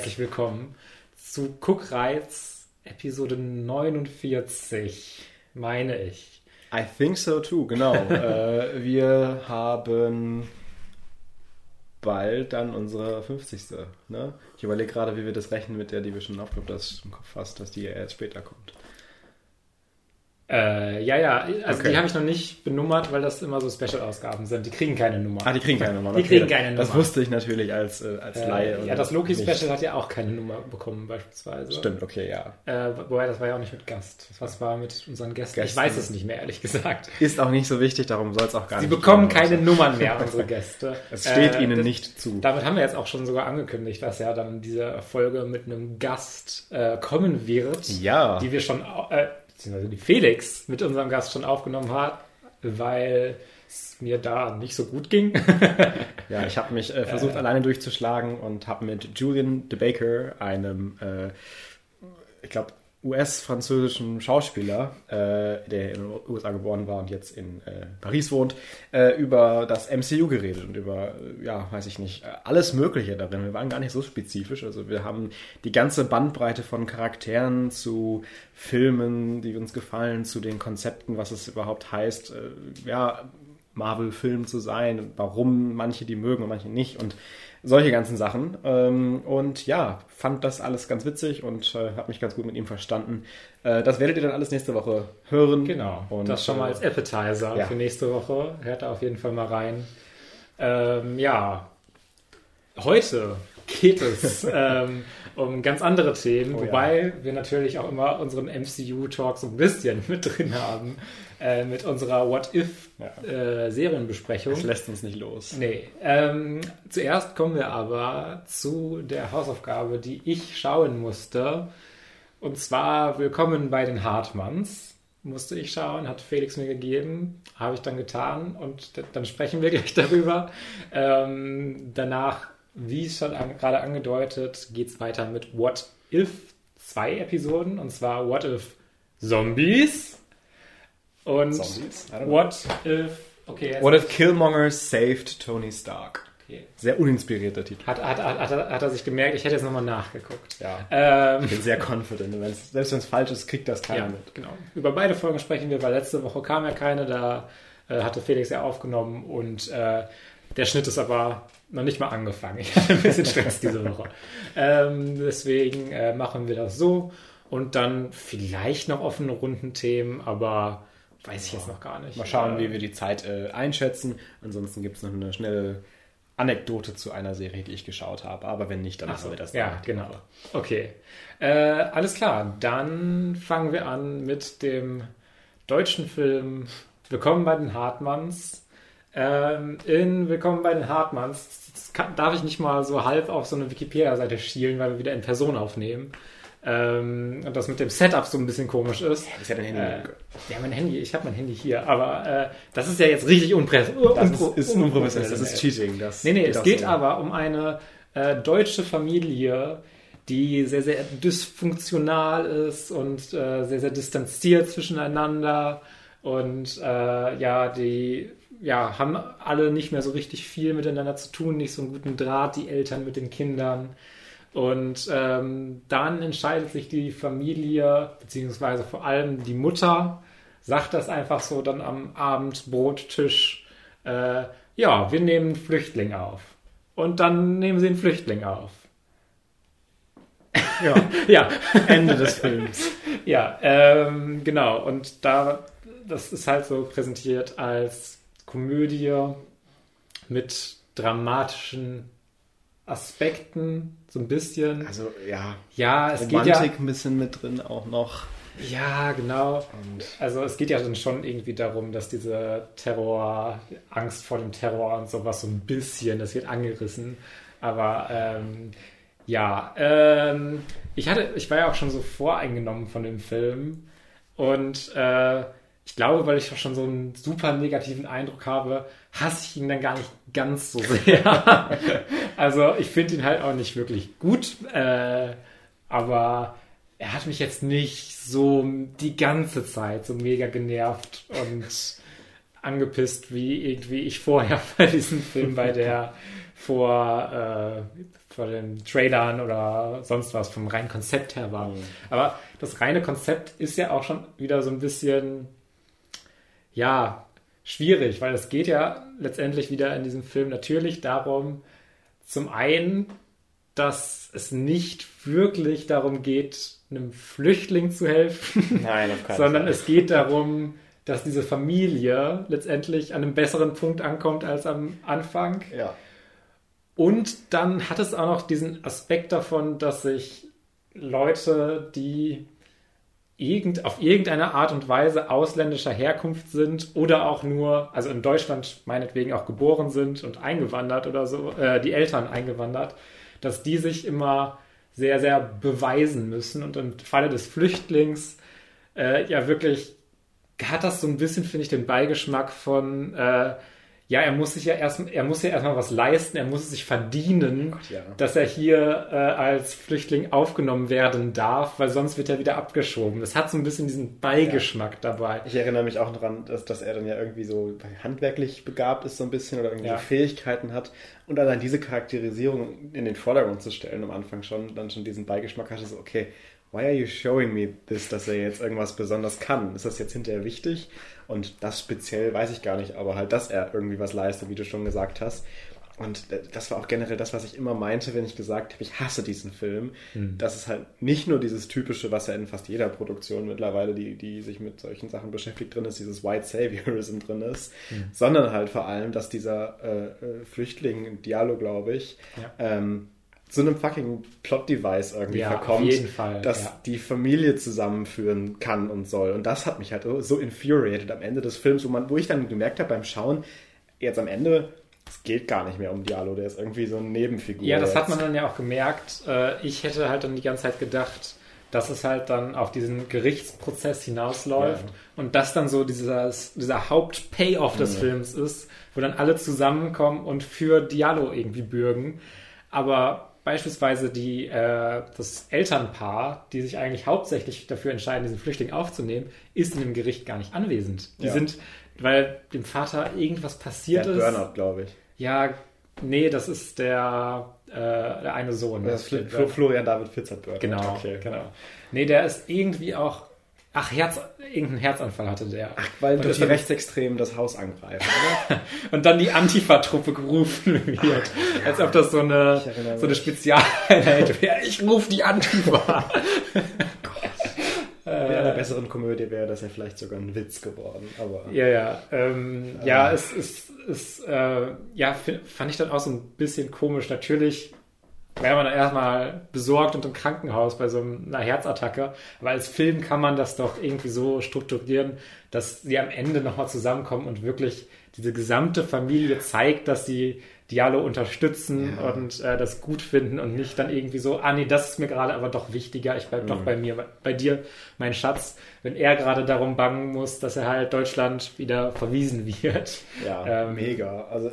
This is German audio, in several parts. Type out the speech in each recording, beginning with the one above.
Herzlich willkommen zu Guckreiz Episode 49, meine ich. I think so too, genau. äh, wir haben bald dann unsere 50. Ne? Ich überlege gerade, wie wir das rechnen mit der, die wir schon aufgenommen das im Kopf hast, dass die ja erst später kommt. Äh, ja, ja, also okay. die habe ich noch nicht benummert, weil das immer so Special-Ausgaben sind. Die kriegen keine Nummer. Ah, die kriegen keine Nummer. Die kriegen keine Nummer. Das wusste ich natürlich als, äh, als äh, Laie. Ja, das Loki-Special hat ja auch keine Nummer bekommen, beispielsweise. Stimmt, okay, ja. Äh, wobei, das war ja auch nicht mit Gast. Was war mit unseren Gästen? Gästen? Ich weiß es nicht mehr, ehrlich gesagt. Ist auch nicht so wichtig, darum soll es auch gar Sie nicht. Sie bekommen keine Nummern mehr, unsere Gäste. Es steht äh, ihnen das, nicht zu. Damit haben wir jetzt auch schon sogar angekündigt, dass ja dann diese Folge mit einem Gast äh, kommen wird. Ja. Die wir schon äh, beziehungsweise die Felix mit unserem Gast schon aufgenommen hat, weil es mir da nicht so gut ging. ja, ich habe mich äh, versucht, äh, alleine durchzuschlagen und habe mit Julian DeBaker, einem, äh, ich glaube, US-französischen Schauspieler, äh, der in den USA geboren war und jetzt in äh, Paris wohnt, äh, über das MCU geredet und über, äh, ja, weiß ich nicht, alles Mögliche darin. Wir waren gar nicht so spezifisch. Also wir haben die ganze Bandbreite von Charakteren zu Filmen, die uns gefallen, zu den Konzepten, was es überhaupt heißt, äh, ja, Marvel-Film zu sein, warum manche die mögen und manche nicht und solche ganzen Sachen. Ähm, und ja, fand das alles ganz witzig und äh, habe mich ganz gut mit ihm verstanden. Äh, das werdet ihr dann alles nächste Woche hören. Genau. Und das schon mal als Appetizer ja. für nächste Woche. Hört da auf jeden Fall mal rein. Ähm, ja, heute geht es ähm, um ganz andere Themen, oh, wobei ja. wir natürlich auch immer unseren MCU-Talk so ein bisschen mit drin haben, äh, mit unserer What-If-Serienbesprechung. Ja. Äh, das lässt uns nicht los. Nee. Ähm, zuerst kommen wir aber zu der Hausaufgabe, die ich schauen musste. Und zwar Willkommen bei den Hartmanns. Musste ich schauen, hat Felix mir gegeben, habe ich dann getan und dann sprechen wir gleich darüber. Ähm, danach wie schon an, gerade angedeutet, geht es weiter mit What If zwei Episoden und zwar What If Zombies und Zombies? What If okay, What If Killmonger saved Tony Stark. Okay. Sehr uninspirierter Titel. Hat, hat, hat, hat, er sich gemerkt, ich hätte jetzt nochmal nachgeguckt. Ja. Ähm, ich bin sehr confident. Wenn's, selbst wenn es falsch ist, kriegt das keiner ja, mit. Genau. Über beide Folgen sprechen wir, weil letzte Woche kam ja keine, da äh, hatte Felix ja aufgenommen und äh, der Schnitt ist aber noch nicht mal angefangen. Ich hatte ein bisschen Stress diese Woche. Ähm, deswegen äh, machen wir das so und dann vielleicht noch offene Rundenthemen, aber weiß ich jetzt noch gar nicht. Mal schauen, wie wir die Zeit äh, einschätzen. Ansonsten gibt es noch eine schnelle Anekdote zu einer Serie, die ich geschaut habe. Aber wenn nicht, dann machen wir das. Ja, genau. Woche. Okay. Äh, alles klar. Dann fangen wir an mit dem deutschen Film Willkommen bei den Hartmanns. Ähm, in Willkommen bei den Hartmanns kann, darf ich nicht mal so halb auf so eine Wikipedia-Seite schielen, weil wir wieder in Person aufnehmen. Ähm, und das mit dem Setup so ein bisschen komisch ist. Ja, das ist ja dein Handy. Äh, ja, mein Handy, ich habe mein Handy hier, aber äh, das ist ja jetzt richtig unprofessionell. Das ist, ist unprofessionell, das ist Cheating. Das nee, nee, es geht so. aber um eine äh, deutsche Familie, die sehr, sehr dysfunktional ist und äh, sehr, sehr distanziert zwischeneinander und äh, ja, die ja, haben alle nicht mehr so richtig viel miteinander zu tun, nicht so einen guten Draht, die Eltern mit den Kindern. Und ähm, dann entscheidet sich die Familie, beziehungsweise vor allem die Mutter, sagt das einfach so dann am Abendbrottisch, äh, ja, wir nehmen einen Flüchtling auf. Und dann nehmen sie einen Flüchtling auf. Ja, ja. Ende des Films. Ja, ähm, genau. Und da, das ist halt so präsentiert als Komödie mit dramatischen Aspekten, so ein bisschen. Also ja, ja es Romantik geht ja, ein bisschen mit drin auch noch. Ja, genau. Und also es geht ja dann schon irgendwie darum, dass diese Terror, Angst vor dem Terror und sowas so ein bisschen, das wird angerissen. Aber ähm, ja, ähm, ich hatte, ich war ja auch schon so voreingenommen von dem Film und äh, ich glaube, weil ich auch schon so einen super negativen Eindruck habe, hasse ich ihn dann gar nicht ganz so sehr. also ich finde ihn halt auch nicht wirklich gut, äh, aber er hat mich jetzt nicht so die ganze Zeit so mega genervt und angepisst, wie irgendwie ich vorher bei diesem Film bei der vor, äh, vor den Trailern oder sonst was vom reinen Konzept her war. Mhm. Aber das reine Konzept ist ja auch schon wieder so ein bisschen, ja, schwierig, weil es geht ja letztendlich wieder in diesem Film natürlich darum, zum einen, dass es nicht wirklich darum geht, einem Flüchtling zu helfen, Nein, sondern Fall. es geht darum, dass diese Familie letztendlich an einem besseren Punkt ankommt als am Anfang. Ja. Und dann hat es auch noch diesen Aspekt davon, dass sich Leute, die irgend, auf irgendeine Art und Weise ausländischer Herkunft sind oder auch nur, also in Deutschland meinetwegen auch geboren sind und eingewandert oder so, äh, die Eltern eingewandert, dass die sich immer sehr, sehr beweisen müssen und im Falle des Flüchtlings äh, ja wirklich hat das so ein bisschen, finde ich, den Beigeschmack von äh, ja, er muss sich ja erst, er muss ja erstmal was leisten, er muss es sich verdienen, oh Gott, ja. dass er hier äh, als Flüchtling aufgenommen werden darf, weil sonst wird er wieder abgeschoben. Es hat so ein bisschen diesen Beigeschmack ja. dabei. Ich erinnere mich auch daran, dass, dass er dann ja irgendwie so handwerklich begabt ist so ein bisschen oder irgendwie ja. Fähigkeiten hat und allein diese Charakterisierung in den Vordergrund zu stellen am Anfang schon, dann schon diesen Beigeschmack hatte, so okay, why are you showing me this, dass er jetzt irgendwas besonders kann? Ist das jetzt hinterher wichtig? Und das speziell weiß ich gar nicht, aber halt, dass er irgendwie was leistet, wie du schon gesagt hast. Und das war auch generell das, was ich immer meinte, wenn ich gesagt habe, ich hasse diesen Film. Mhm. Das ist halt nicht nur dieses typische, was ja in fast jeder Produktion mittlerweile, die, die sich mit solchen Sachen beschäftigt, drin ist, dieses White Saviorism drin ist, mhm. sondern halt vor allem, dass dieser äh, äh Flüchtling, Diallo, glaube ich, ja. ähm, zu einem fucking Plot-Device irgendwie ja, verkommt, Fall, dass ja. die Familie zusammenführen kann und soll. Und das hat mich halt so infuriated am Ende des Films, wo, man, wo ich dann gemerkt habe beim Schauen, jetzt am Ende, es geht gar nicht mehr um Diallo, der ist irgendwie so eine Nebenfigur. Ja, das jetzt. hat man dann ja auch gemerkt. Äh, ich hätte halt dann die ganze Zeit gedacht, dass es halt dann auf diesen Gerichtsprozess hinausläuft ja. und das dann so dieses, dieser Haupt-Payoff des mhm. Films ist, wo dann alle zusammenkommen und für Diallo irgendwie bürgen. Aber beispielsweise die, äh, das Elternpaar, die sich eigentlich hauptsächlich dafür entscheiden, diesen Flüchtling aufzunehmen, ist in dem Gericht gar nicht anwesend. Die ja. sind, weil dem Vater irgendwas passiert der ist. Burnout, glaube ich. Ja, nee, das ist der, äh, der eine Sohn. Das ist Florian David Fitz hat Burnout. Genau, okay. genau. Nee, der ist irgendwie auch Ach, Herz, irgendeinen Herzanfall hatte der. Ach, weil durch die Rechtsextremen das Haus angreifen, oder? und dann die Antifa-Truppe gerufen wird. Ach, ja. Als ob das so eine, so eine Spezialeinheit wäre. Ich rufe die Antifa. In einer besseren Komödie wäre das ja vielleicht sogar ein Witz geworden, aber. Ja, ja. Ähm, äh, ja, es ist, es, äh, ja, fand ich dann auch so ein bisschen komisch. Natürlich wäre man dann erstmal besorgt und im Krankenhaus bei so einer Herzattacke. Aber als Film kann man das doch irgendwie so strukturieren, dass sie am Ende nochmal zusammenkommen und wirklich diese gesamte Familie zeigt, dass sie Diallo unterstützen ja. und äh, das gut finden und nicht dann irgendwie so, ah nee, das ist mir gerade aber doch wichtiger, ich bleib mhm. doch bei mir, bei dir, mein Schatz, wenn er gerade darum bangen muss, dass er halt Deutschland wieder verwiesen wird. Ja, ähm, mega. Also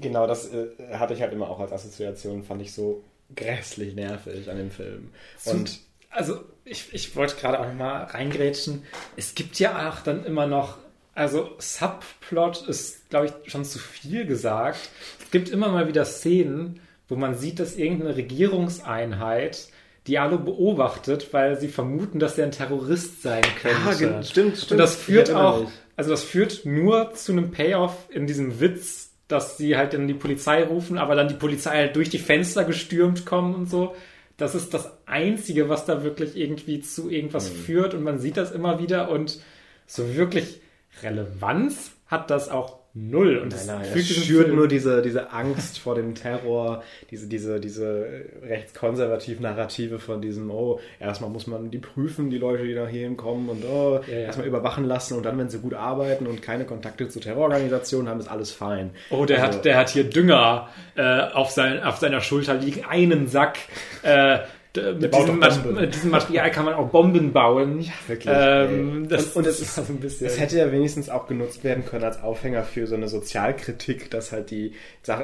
genau das äh, hatte ich halt immer auch als Assoziation, fand ich so grässlich nervig an dem Film. Und also ich, ich wollte gerade auch mal reingrätschen. Es gibt ja auch dann immer noch, also Subplot ist, glaube ich, schon zu viel gesagt. Es gibt immer mal wieder Szenen, wo man sieht, dass irgendeine Regierungseinheit Diallo beobachtet, weil sie vermuten, dass er ein Terrorist sein könnte. Ja, stimmt, stimmt. Und das führt auch, also das führt nur zu einem Payoff in diesem Witz, dass sie halt dann die Polizei rufen, aber dann die Polizei halt durch die Fenster gestürmt kommen und so. Das ist das Einzige, was da wirklich irgendwie zu irgendwas mhm. führt und man sieht das immer wieder und so wirklich Relevanz hat das auch null. Und nein, nein, es schürt nur diese, diese Angst vor dem Terror, diese, diese, diese rechtskonservativ Narrative von diesem, oh, erstmal muss man die prüfen, die Leute, die da hierhin kommen und oh, ja, ja. erstmal überwachen lassen und dann, wenn sie gut arbeiten und keine Kontakte zu Terrororganisationen haben, ist alles fein. Oh, der also, hat, der hat hier Dünger äh, auf, sein, auf seiner Schulter liegen, einen Sack. Äh, mit diesem, mit diesem, Material kann man auch Bomben bauen. Ja, wirklich. Ähm, das, und, und es, ist, ein bisschen es hätte ja wenigstens auch genutzt werden können als Aufhänger für so eine Sozialkritik, dass halt die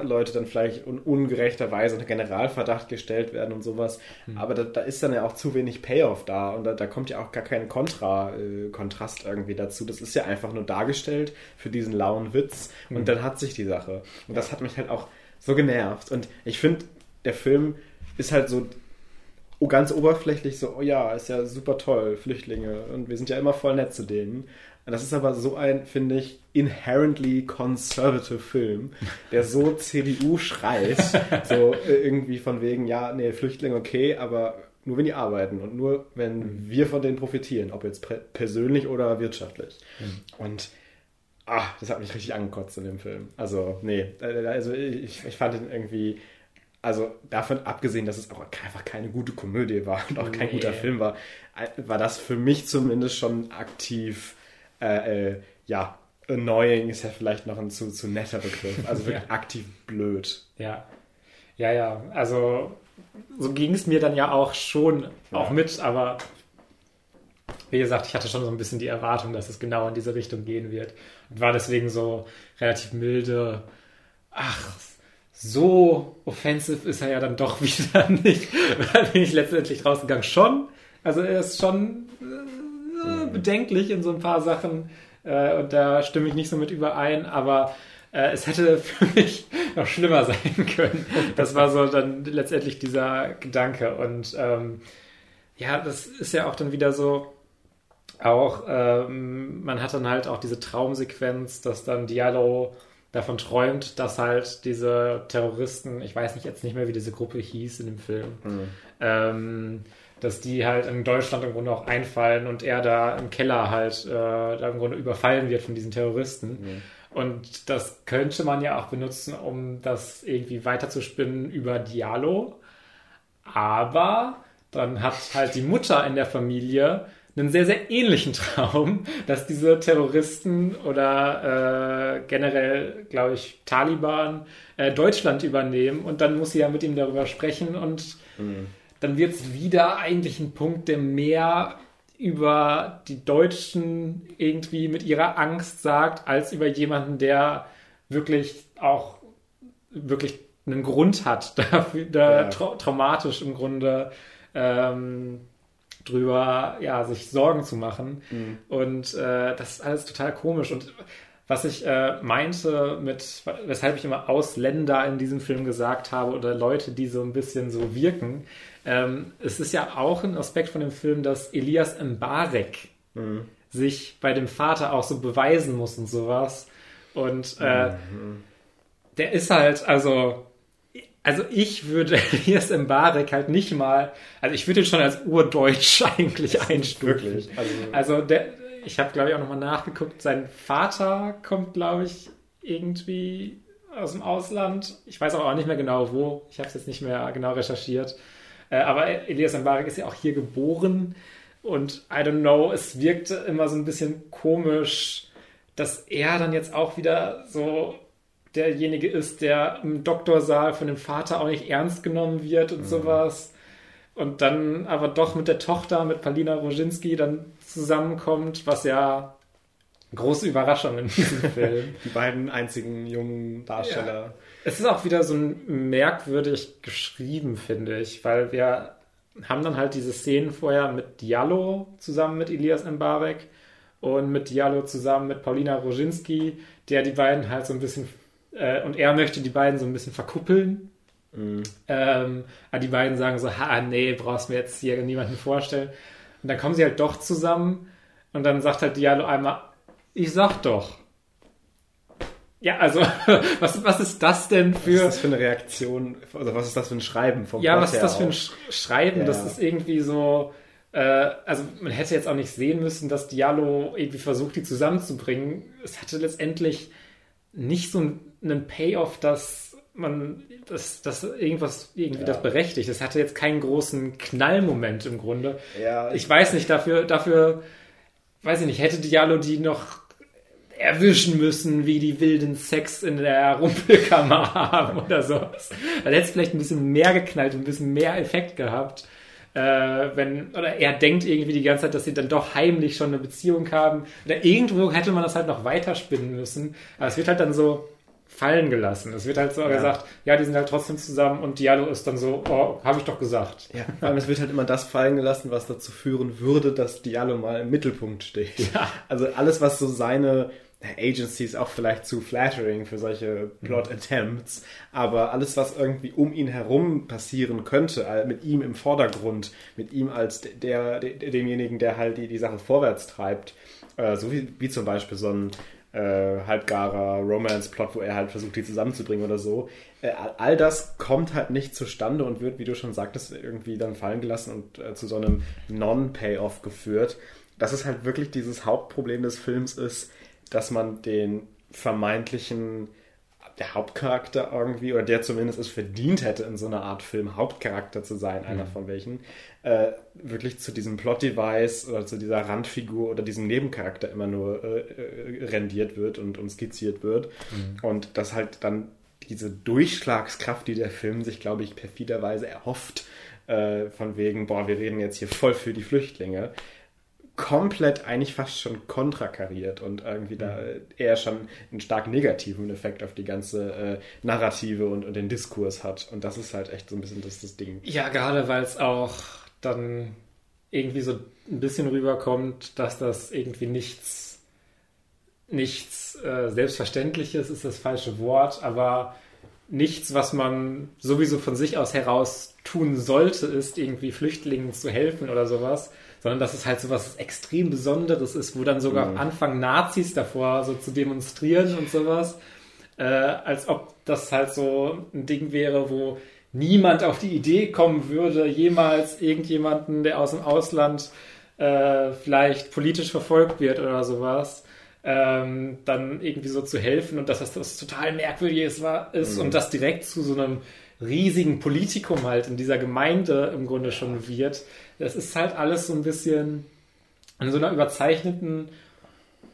Leute dann vielleicht un ungerechterweise unter Generalverdacht gestellt werden und sowas. Mhm. Aber da, da, ist dann ja auch zu wenig Payoff da und da, da kommt ja auch gar kein Kontra, äh, Kontrast irgendwie dazu. Das ist ja einfach nur dargestellt für diesen lauen Witz mhm. und dann hat sich die Sache. Und das hat mich halt auch so genervt. Und ich finde, der Film ist halt so oh, ganz oberflächlich so, oh ja, ist ja super toll, Flüchtlinge und wir sind ja immer voll nett zu denen. Das ist aber so ein, finde ich, inherently conservative Film, der so CDU schreit, so irgendwie von wegen, ja, nee, Flüchtlinge okay, aber nur wenn die arbeiten und nur wenn mhm. wir von denen profitieren, ob jetzt persönlich oder wirtschaftlich. Mhm. Und ah, das hat mich richtig angekotzt in dem Film. Also, nee, äh, also ich, ich fand ihn irgendwie, also davon abgesehen, dass es auch einfach keine gute Komödie war und auch kein nee. guter Film war, äh, war das für mich zumindest schon aktiv äh, äh, ja, annoying ist ja vielleicht noch ein zu, zu netter Begriff. Also wirklich ja. aktiv blöd. Ja. Ja, ja. Also so ging es mir dann ja auch schon ja. auch mit, aber wie gesagt, ich hatte schon so ein bisschen die Erwartung, dass es genau in diese Richtung gehen wird. Und war deswegen so relativ milde. Ach, so offensive ist er ja dann doch wieder nicht. Da bin ich letztendlich rausgegangen. Schon. Also er ist schon äh, bedenklich in so ein paar Sachen äh, und da stimme ich nicht so mit überein, aber äh, es hätte für mich noch schlimmer sein können. Das war so dann letztendlich dieser Gedanke und ähm, ja, das ist ja auch dann wieder so, auch ähm, man hat dann halt auch diese Traumsequenz, dass dann Diallo davon träumt, dass halt diese Terroristen, ich weiß nicht jetzt nicht mehr, wie diese Gruppe hieß in dem Film, mhm. ähm, dass die halt in Deutschland im Grunde auch einfallen und er da im Keller halt äh, da im Grunde überfallen wird von diesen Terroristen. Mhm. Und das könnte man ja auch benutzen, um das irgendwie weiterzuspinnen über Diallo. Aber dann hat halt die Mutter in der Familie einen sehr, sehr ähnlichen Traum, dass diese Terroristen oder äh, generell, glaube ich, Taliban äh, Deutschland übernehmen und dann muss sie ja mit ihm darüber sprechen und mhm dann wird es wieder eigentlich ein Punkt, der mehr über die Deutschen irgendwie mit ihrer Angst sagt, als über jemanden, der wirklich auch wirklich einen Grund hat, dafür, da ja. tra traumatisch im Grunde ähm, drüber ja, sich Sorgen zu machen. Mhm. Und äh, das ist alles total komisch. Und was ich äh, meinte mit, weshalb ich immer Ausländer in diesem Film gesagt habe oder Leute, die so ein bisschen so wirken, ähm, es ist ja auch ein Aspekt von dem Film, dass Elias Mbarek mhm. sich bei dem Vater auch so beweisen muss und sowas. Und äh, mhm. der ist halt, also, also ich würde Elias Mbarek halt nicht mal, also ich würde ihn schon als urdeutsch eigentlich einstufen. Also, also der, ich habe glaube ich auch nochmal nachgeguckt, sein Vater kommt glaube ich irgendwie aus dem Ausland. Ich weiß aber auch nicht mehr genau wo. Ich habe es jetzt nicht mehr genau recherchiert. Äh, aber Elias Mbarek ist ja auch hier geboren und I don't know, es wirkte immer so ein bisschen komisch, dass er dann jetzt auch wieder so derjenige ist, der im Doktorsaal von dem Vater auch nicht ernst genommen wird und mhm. sowas. Und dann aber doch mit der Tochter, mit Palina Roginski, dann zusammenkommt, was ja große Überraschung in diesem Film. Die beiden einzigen jungen Darsteller. Ja. Es ist auch wieder so merkwürdig geschrieben, finde ich, weil wir haben dann halt diese Szenen vorher mit Diallo zusammen mit Elias Mbarek und mit Diallo zusammen mit Paulina Roginski, der die beiden halt so ein bisschen äh, und er möchte die beiden so ein bisschen verkuppeln. Mhm. Ähm, aber die beiden sagen so, ha, nee, brauchst mir jetzt hier niemanden vorstellen. Und dann kommen sie halt doch zusammen und dann sagt halt Diallo einmal, ich sag doch. Ja, also, was, was ist das denn für. Was ist das für eine Reaktion? Also, was ist das für ein Schreiben vom Ja, was ist das für ein Sch Schreiben? Ja. Das ist irgendwie so. Äh, also, man hätte jetzt auch nicht sehen müssen, dass Diallo irgendwie versucht, die zusammenzubringen. Es hatte letztendlich nicht so einen Payoff, dass man, dass, dass irgendwas irgendwie ja. das berechtigt. Es hatte jetzt keinen großen Knallmoment im Grunde. Ja. Ich weiß nicht, dafür, dafür, weiß ich nicht, hätte Diallo die noch erwischen müssen, wie die wilden Sex in der Rumpelkammer haben oder sowas. Dann hätte es vielleicht ein bisschen mehr geknallt, ein bisschen mehr Effekt gehabt. Äh, wenn, oder er denkt irgendwie die ganze Zeit, dass sie dann doch heimlich schon eine Beziehung haben. Oder irgendwo hätte man das halt noch weiterspinnen müssen. Aber es wird halt dann so fallen gelassen. Es wird halt so ja. gesagt, ja, die sind halt trotzdem zusammen und Diallo ist dann so, oh, habe ich doch gesagt. Ja, aber es wird halt immer das fallen gelassen, was dazu führen würde, dass Diallo mal im Mittelpunkt steht. Ja. Also alles, was so seine Agency ist auch vielleicht zu flattering für solche Plot-Attempts, aber alles, was irgendwie um ihn herum passieren könnte, mit ihm im Vordergrund, mit ihm als der, der demjenigen, der halt die, die Sache vorwärts treibt, äh, so wie, wie zum Beispiel so ein äh, halbgarer Romance-Plot, wo er halt versucht, die zusammenzubringen oder so. Äh, all das kommt halt nicht zustande und wird, wie du schon sagtest, irgendwie dann fallen gelassen und äh, zu so einem Non-Payoff geführt. Dass es halt wirklich dieses Hauptproblem des Films ist, dass man den vermeintlichen der Hauptcharakter irgendwie, oder der zumindest es verdient hätte, in so einer Art Film Hauptcharakter zu sein, mhm. einer von welchen, äh, wirklich zu diesem Plot-Device oder zu dieser Randfigur oder diesem Nebencharakter immer nur äh, äh, rendiert wird und, und skizziert wird. Mhm. Und dass halt dann diese Durchschlagskraft, die der Film sich, glaube ich, perfiderweise erhofft, äh, von wegen, boah, wir reden jetzt hier voll für die Flüchtlinge, komplett eigentlich fast schon kontrakariert und irgendwie da mhm. eher schon einen stark negativen Effekt auf die ganze äh, Narrative und, und, den Diskurs hat. Und das ist halt echt so ein bisschen das, das Ding. Ja, gerade weil es auch dann irgendwie so ein bisschen rüberkommt, dass das irgendwie nichts, nichts äh, Selbstverständliches ist das falsche Wort, aber nichts, was man sowieso von sich aus heraus tun sollte, ist irgendwie Flüchtlingen zu helfen oder sowas, sondern dass es halt so was extrem Besonderes ist, wo dann sogar mhm. anfangen Nazis davor so zu demonstrieren und sowas, äh, als ob das halt so ein Ding wäre, wo niemand auf die Idee kommen würde, jemals irgendjemanden, der aus dem Ausland äh, vielleicht politisch verfolgt wird oder sowas, ähm, dann irgendwie so zu helfen und dass das, das total merkwürdig war, ist mhm. und das direkt zu so einem riesigen Politikum halt in dieser Gemeinde im Grunde schon wird, das ist halt alles so ein bisschen in so einer überzeichneten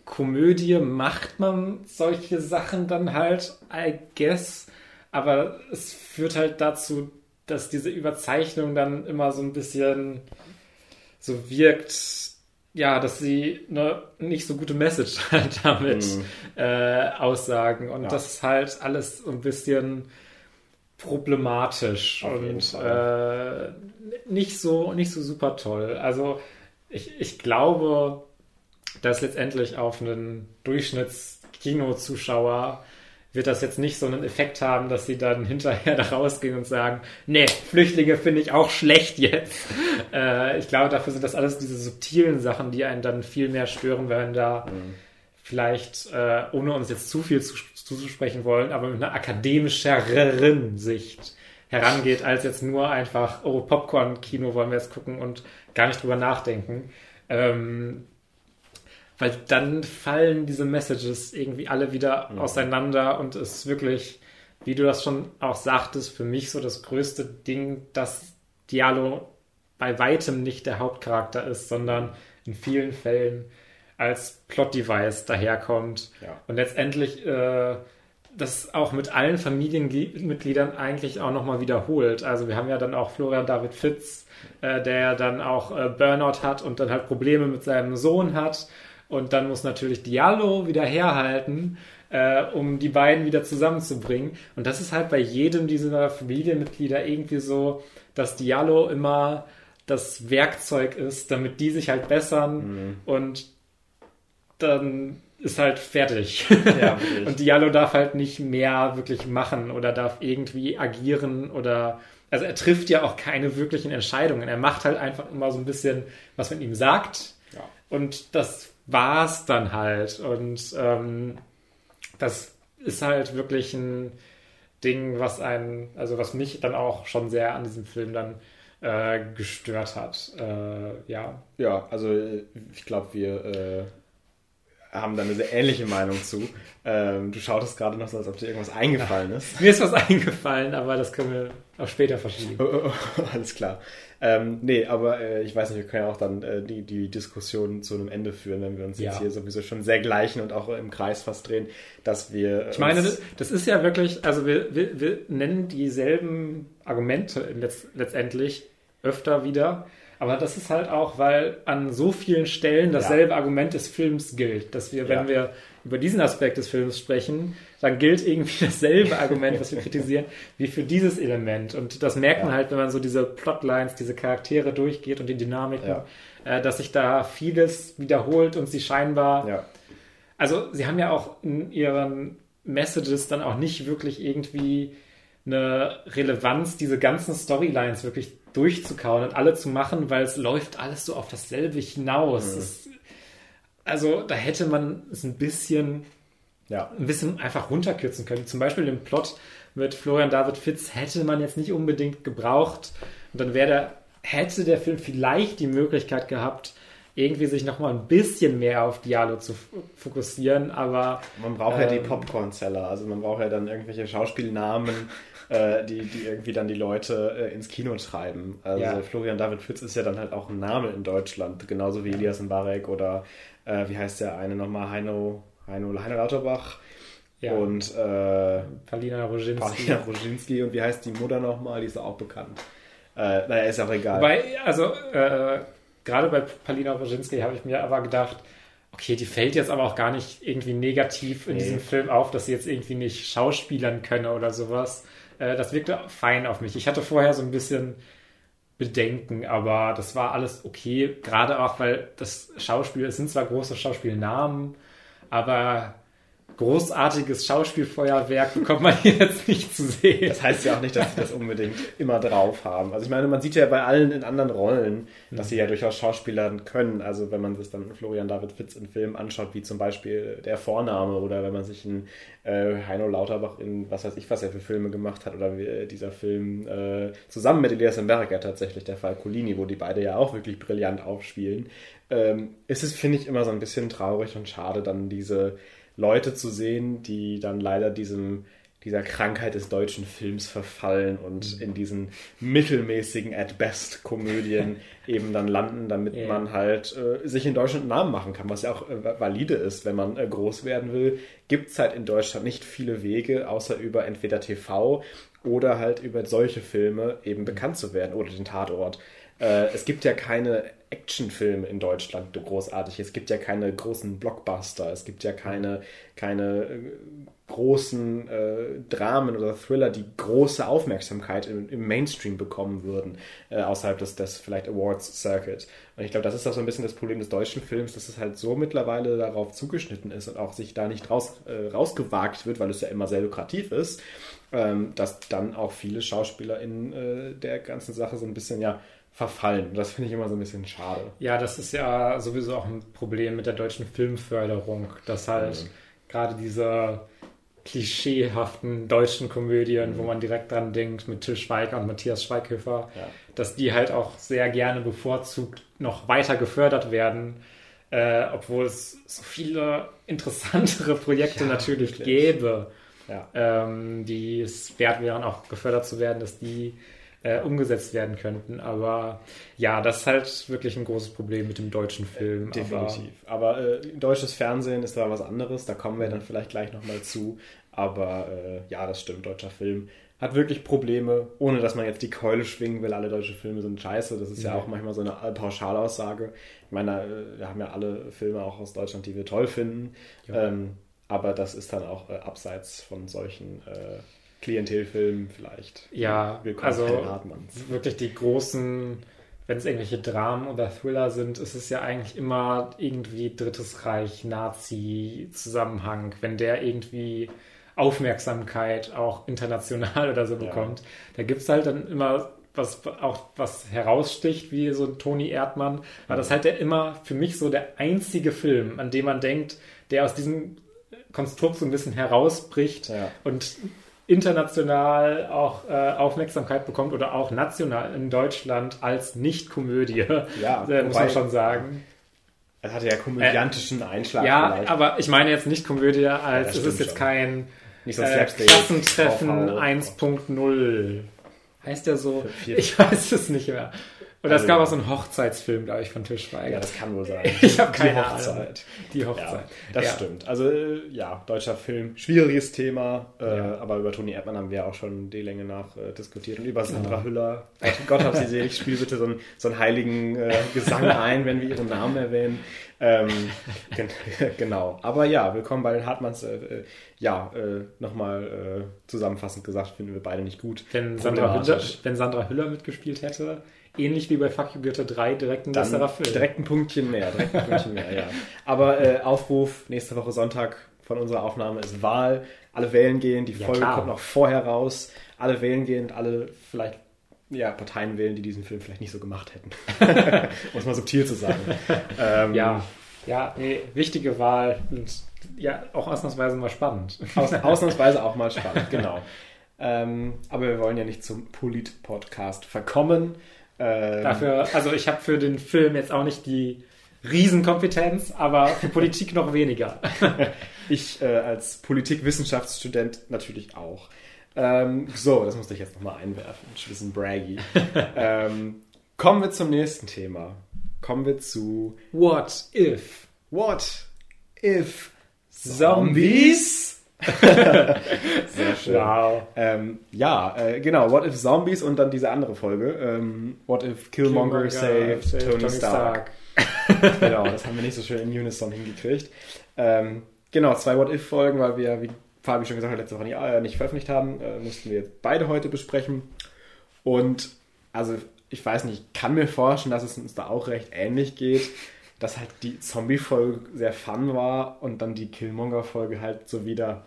Komödie macht man solche Sachen dann halt, I guess. Aber es führt halt dazu, dass diese Überzeichnung dann immer so ein bisschen so wirkt, ja, dass sie eine nicht so gute Message halt damit mm. äh, aussagen. Und ja. das ist halt alles so ein bisschen problematisch Auf und äh, nicht so nicht so super toll. Also ich, ich glaube, dass letztendlich auf einen Durchschnittskinozuschauer wird das jetzt nicht so einen Effekt haben, dass sie dann hinterher da rausgehen und sagen, nee, Flüchtlinge finde ich auch schlecht jetzt. Äh, ich glaube, dafür sind das alles diese subtilen Sachen, die einen dann viel mehr stören, wenn da mhm. vielleicht, äh, ohne uns jetzt zu viel zu, zuzusprechen wollen, aber mit einer akademischeren Sicht herangeht, als jetzt nur einfach, oh, Popcorn-Kino wollen wir jetzt gucken und gar nicht drüber nachdenken. Ähm, weil dann fallen diese Messages irgendwie alle wieder mhm. auseinander und es ist wirklich, wie du das schon auch sagtest, für mich so das größte Ding, dass Diallo bei weitem nicht der Hauptcharakter ist, sondern in vielen Fällen als Plot-Device daherkommt. Ja. Und letztendlich äh, das auch mit allen Familienmitgliedern eigentlich auch nochmal wiederholt. Also wir haben ja dann auch Florian David Fitz, äh, der dann auch äh, Burnout hat und dann halt Probleme mit seinem Sohn hat. Und dann muss natürlich Diallo wieder herhalten, äh, um die beiden wieder zusammenzubringen. Und das ist halt bei jedem dieser Familienmitglieder irgendwie so, dass Diallo immer das Werkzeug ist, damit die sich halt bessern mhm. und dann ist halt fertig. Ja, und Diallo darf halt nicht mehr wirklich machen oder darf irgendwie agieren oder also er trifft ja auch keine wirklichen Entscheidungen. Er macht halt einfach immer so ein bisschen, was man ihm sagt. Ja. Und das war's dann halt. Und ähm, das ist halt wirklich ein Ding, was einen, also was mich dann auch schon sehr an diesem Film dann äh, gestört hat. Äh, ja. Ja, also ich glaube, wir äh, haben da eine sehr ähnliche Meinung zu. Ähm, du schautest gerade noch so, als ob dir irgendwas eingefallen ist. Mir ist was eingefallen, aber das können wir auch später verschieben. Oh, oh, oh, alles klar. Ähm, nee, aber äh, ich weiß nicht, wir können ja auch dann äh, die, die Diskussion zu einem Ende führen, wenn wir uns ja. jetzt hier sowieso schon sehr gleichen und auch im Kreis fast drehen, dass wir. Ich meine, das ist ja wirklich, also wir, wir, wir nennen dieselben Argumente letzt, letztendlich öfter wieder. Aber das ist halt auch, weil an so vielen Stellen dasselbe ja. Argument des Films gilt, dass wir, wenn ja. wir über diesen Aspekt des Films sprechen, dann gilt irgendwie dasselbe Argument, was wir kritisieren, wie für dieses Element. Und das merkt man halt, wenn man so diese Plotlines, diese Charaktere durchgeht und die Dynamiken, äh, dass sich da vieles wiederholt und sie scheinbar also sie haben ja auch in ihren Messages dann auch nicht wirklich irgendwie eine Relevanz, diese ganzen Storylines wirklich durchzukauen und alle zu machen, weil es läuft alles so auf dasselbe hinaus. Mhm. Es, also da hätte man es ein bisschen, ja. ein bisschen einfach runterkürzen können. Zum Beispiel den Plot mit Florian David Fitz hätte man jetzt nicht unbedingt gebraucht. Und dann wäre der, hätte der Film vielleicht die Möglichkeit gehabt, irgendwie sich noch mal ein bisschen mehr auf Dialog zu fokussieren, aber... Man braucht ähm, ja die ähm, Popcorn-Seller, also man braucht ja dann irgendwelche Schauspielnamen, äh, die, die irgendwie dann die Leute äh, ins Kino treiben. Also ja. Florian David Fitz ist ja dann halt auch ein Name in Deutschland, genauso wie Elias Mbarek oder äh, wie heißt der eine nochmal, Heino, Heino, Heino Lauterbach. Ja. Und äh, Palina Roginski. Palina Roginski und wie heißt die Mutter nochmal? Die ist auch bekannt. Äh, naja, ist auch egal. Wobei, also äh, gerade bei Palina Roginski habe ich mir aber gedacht, okay, die fällt jetzt aber auch gar nicht irgendwie negativ in nee. diesem Film auf, dass sie jetzt irgendwie nicht schauspielern könne oder sowas. Äh, das wirkte fein auf mich. Ich hatte vorher so ein bisschen Bedenken, aber das war alles okay. Gerade auch, weil das Schauspiel, es sind zwar große Schauspielnamen, aber großartiges Schauspielfeuerwerk bekommt man hier jetzt nicht zu sehen. Das heißt ja auch nicht, dass sie das unbedingt immer drauf haben. Also ich meine, man sieht ja bei allen in anderen Rollen, dass sie ja durchaus Schauspielern können. Also wenn man sich dann Florian David Fitz in Filmen anschaut, wie zum Beispiel Der Vorname oder wenn man sich einen äh, Heino Lauterbach in was weiß ich, was er für Filme gemacht hat oder wie, äh, dieser Film äh, zusammen mit Elias Mberger tatsächlich, der Fall Colini, wo die beide ja auch wirklich brillant aufspielen. Ähm, ist es, finde ich, immer so ein bisschen traurig und schade, dann diese Leute zu sehen, die dann leider diesem dieser Krankheit des deutschen Films verfallen und mhm. in diesen mittelmäßigen at best Komödien eben dann landen, damit yeah. man halt äh, sich in Deutschland einen Namen machen kann, was ja auch äh, valide ist, wenn man äh, groß werden will. Gibt es halt in Deutschland nicht viele Wege, außer über entweder TV oder halt über solche Filme eben mhm. bekannt zu werden oder den Tatort. Äh, es gibt ja keine Actionfilme in Deutschland großartig. Es gibt ja keine großen Blockbuster. Es gibt ja keine, keine äh, großen äh, Dramen oder Thriller, die große Aufmerksamkeit im, im Mainstream bekommen würden, äh, außerhalb des, des vielleicht Awards Circuit. Und ich glaube, das ist auch so ein bisschen das Problem des deutschen Films, dass es halt so mittlerweile darauf zugeschnitten ist und auch sich da nicht raus, äh, rausgewagt wird, weil es ja immer sehr lukrativ ist, ähm, dass dann auch viele Schauspieler in äh, der ganzen Sache so ein bisschen ja verfallen. Das finde ich immer so ein bisschen schade. Ja, das ist ja sowieso auch ein Problem mit der deutschen Filmförderung, dass halt mhm. gerade diese klischeehaften deutschen Komödien, mhm. wo man direkt dran denkt, mit Till Schweiger und Matthias Schweighöfer, ja. dass die halt auch sehr gerne bevorzugt noch weiter gefördert werden, äh, obwohl es so viele interessantere Projekte ja, natürlich wirklich. gäbe, ja. ähm, die es wert wären, auch gefördert zu werden, dass die äh, umgesetzt werden könnten. Aber ja, das ist halt wirklich ein großes Problem mit dem deutschen Film. Definitiv. Aber, aber äh, deutsches Fernsehen ist da was anderes, da kommen wir dann vielleicht gleich nochmal zu. Aber äh, ja, das stimmt, deutscher Film hat wirklich Probleme, ohne dass man jetzt die Keule schwingen will, alle deutsche Filme sind scheiße. Das ist ja, ja auch manchmal so eine Pauschalaussage. Ich meine, äh, wir haben ja alle Filme auch aus Deutschland, die wir toll finden. Ja. Ähm, aber das ist dann auch äh, abseits von solchen äh, Klientelfilm vielleicht. Ja, also wirklich die großen, wenn es irgendwelche Dramen oder Thriller sind, ist es ja eigentlich immer irgendwie Drittes Reich, Nazi-Zusammenhang, wenn der irgendwie Aufmerksamkeit auch international oder so bekommt. Ja. Da gibt es halt dann immer was auch was heraussticht, wie so ein Toni Erdmann, war das halt der immer für mich so der einzige Film, an dem man denkt, der aus diesem Konstrukt so ein bisschen herausbricht ja. und international auch äh, Aufmerksamkeit bekommt oder auch national in Deutschland als Nicht-Komödie, ja, äh, muss man schon sagen. Es hatte ja komödiantischen äh, Einschlag. Ja, vielleicht. aber ich meine jetzt nicht Komödie, als ja, es ist jetzt schon. kein nicht so äh, Klassentreffen 1.0. Heißt der so? Ich weiß es nicht mehr. Und also, es gab auch so einen Hochzeitsfilm, glaube ich, von Tischweiger. Ja, das kann wohl sein. ich habe keine Die Hochzeit. Ahnung. Die Hochzeit. Ja, das ja. stimmt. Also äh, ja, deutscher Film, schwieriges Thema, äh, ja. aber über Toni Erdmann haben wir auch schon die Länge nach äh, diskutiert und über Sandra Hüller. Gott hab sie selig, spiel bitte so einen, so einen heiligen äh, Gesang ein, wenn wir ihren Namen erwähnen. Ähm, gen genau. Aber ja, willkommen bei den Hartmanns. Äh, äh, ja, äh, nochmal äh, zusammenfassend gesagt, finden wir beide nicht gut. Wenn Sandra, Hüller, wenn Sandra Hüller mitgespielt hätte, ähnlich wie bei Fuck You Goethe 3 direkt ein besserer Film. Direkt ein Punktchen mehr, direkt ein Punktchen mehr, ja. Aber äh, Aufruf, nächste Woche Sonntag von unserer Aufnahme ist Wahl. Alle wählen gehen, die Ja, Folge klar. kommt noch vorher raus. Alle wählen gehen und alle vielleicht ja, Parteien wählen, die diesen Film vielleicht nicht so gemacht hätten. um es mal subtil zu sagen. Ähm, Ja, ja, nee, wichtige Wahl und ja, auch ausnahmsweise mal spannend. Aus, ausnahmsweise auch mal spannend, genau. Ähm, aber wir wollen ja nicht zum Polit-Podcast verkommen. Ähm, Dafür, also ich habe für den Film jetzt auch nicht die Riesenkompetenz, aber für Politik noch weniger. Ich äh, als Politikwissenschaftsstudent natürlich auch. Ähm, so, das musste ich jetzt nochmal einwerfen. Ein bisschen braggy. ähm, kommen wir zum nächsten Thema. Kommen wir zu What if? What if Zombies? Sehr schön. Wow. Ähm, ja, äh, genau. What if Zombies und dann diese andere Folge. Ähm, What if Killmonger, saved Tony, Stark. genau, das haben wir nicht so schön in Unison hingekriegt. Ähm, genau, zwei What if-Folgen, weil wir, wie Fabi schon gesagt hat, letzte Woche nicht, äh, nicht veröffentlicht haben, äh, mussten wir jetzt beide heute besprechen. Und also, ich weiß nicht, ich kann mir vorstellen, dass es uns da auch recht ähnlich geht, dass halt die Zombie-Folge sehr fun war und dann die Killmonger-Folge halt so wieder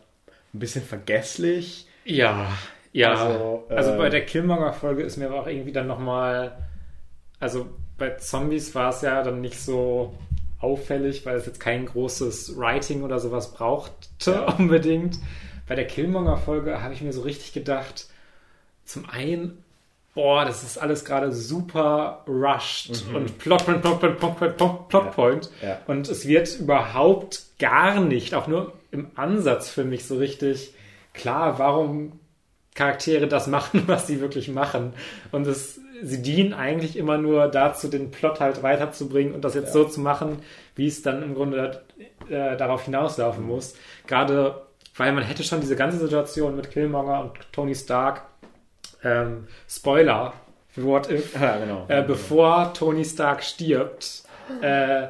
ein bisschen vergesslich. Ja, ja. Also, Also, äh, bei der Killmonger-Folge ist mir aber auch irgendwie dann nochmal. Also bei Zombies war es ja dann nicht so auffällig, weil es jetzt kein großes Writing oder sowas brauchte Ja. unbedingt. Bei der Killmonger-Folge habe ich mir so richtig gedacht, zum einen, boah, das ist alles gerade super rushed und Plotpoint, Plotpoint, Plotpoint, Plot- Plotpoint. Mhm. Ja. Und es wird überhaupt gar nicht, auch nur im Ansatz für mich so richtig klar, warum Charaktere das machen, was sie wirklich machen. Und es, sie dienen eigentlich immer nur dazu, den Plot halt weiterzubringen und das jetzt Ja. so zu machen, wie es dann im Grunde äh, darauf hinauslaufen muss. Gerade weil man hätte schon diese ganze Situation mit Killmonger und Tony Stark, ähm, Spoiler What If, Ja, genau. äh, bevor Tony Stark stirbt, äh,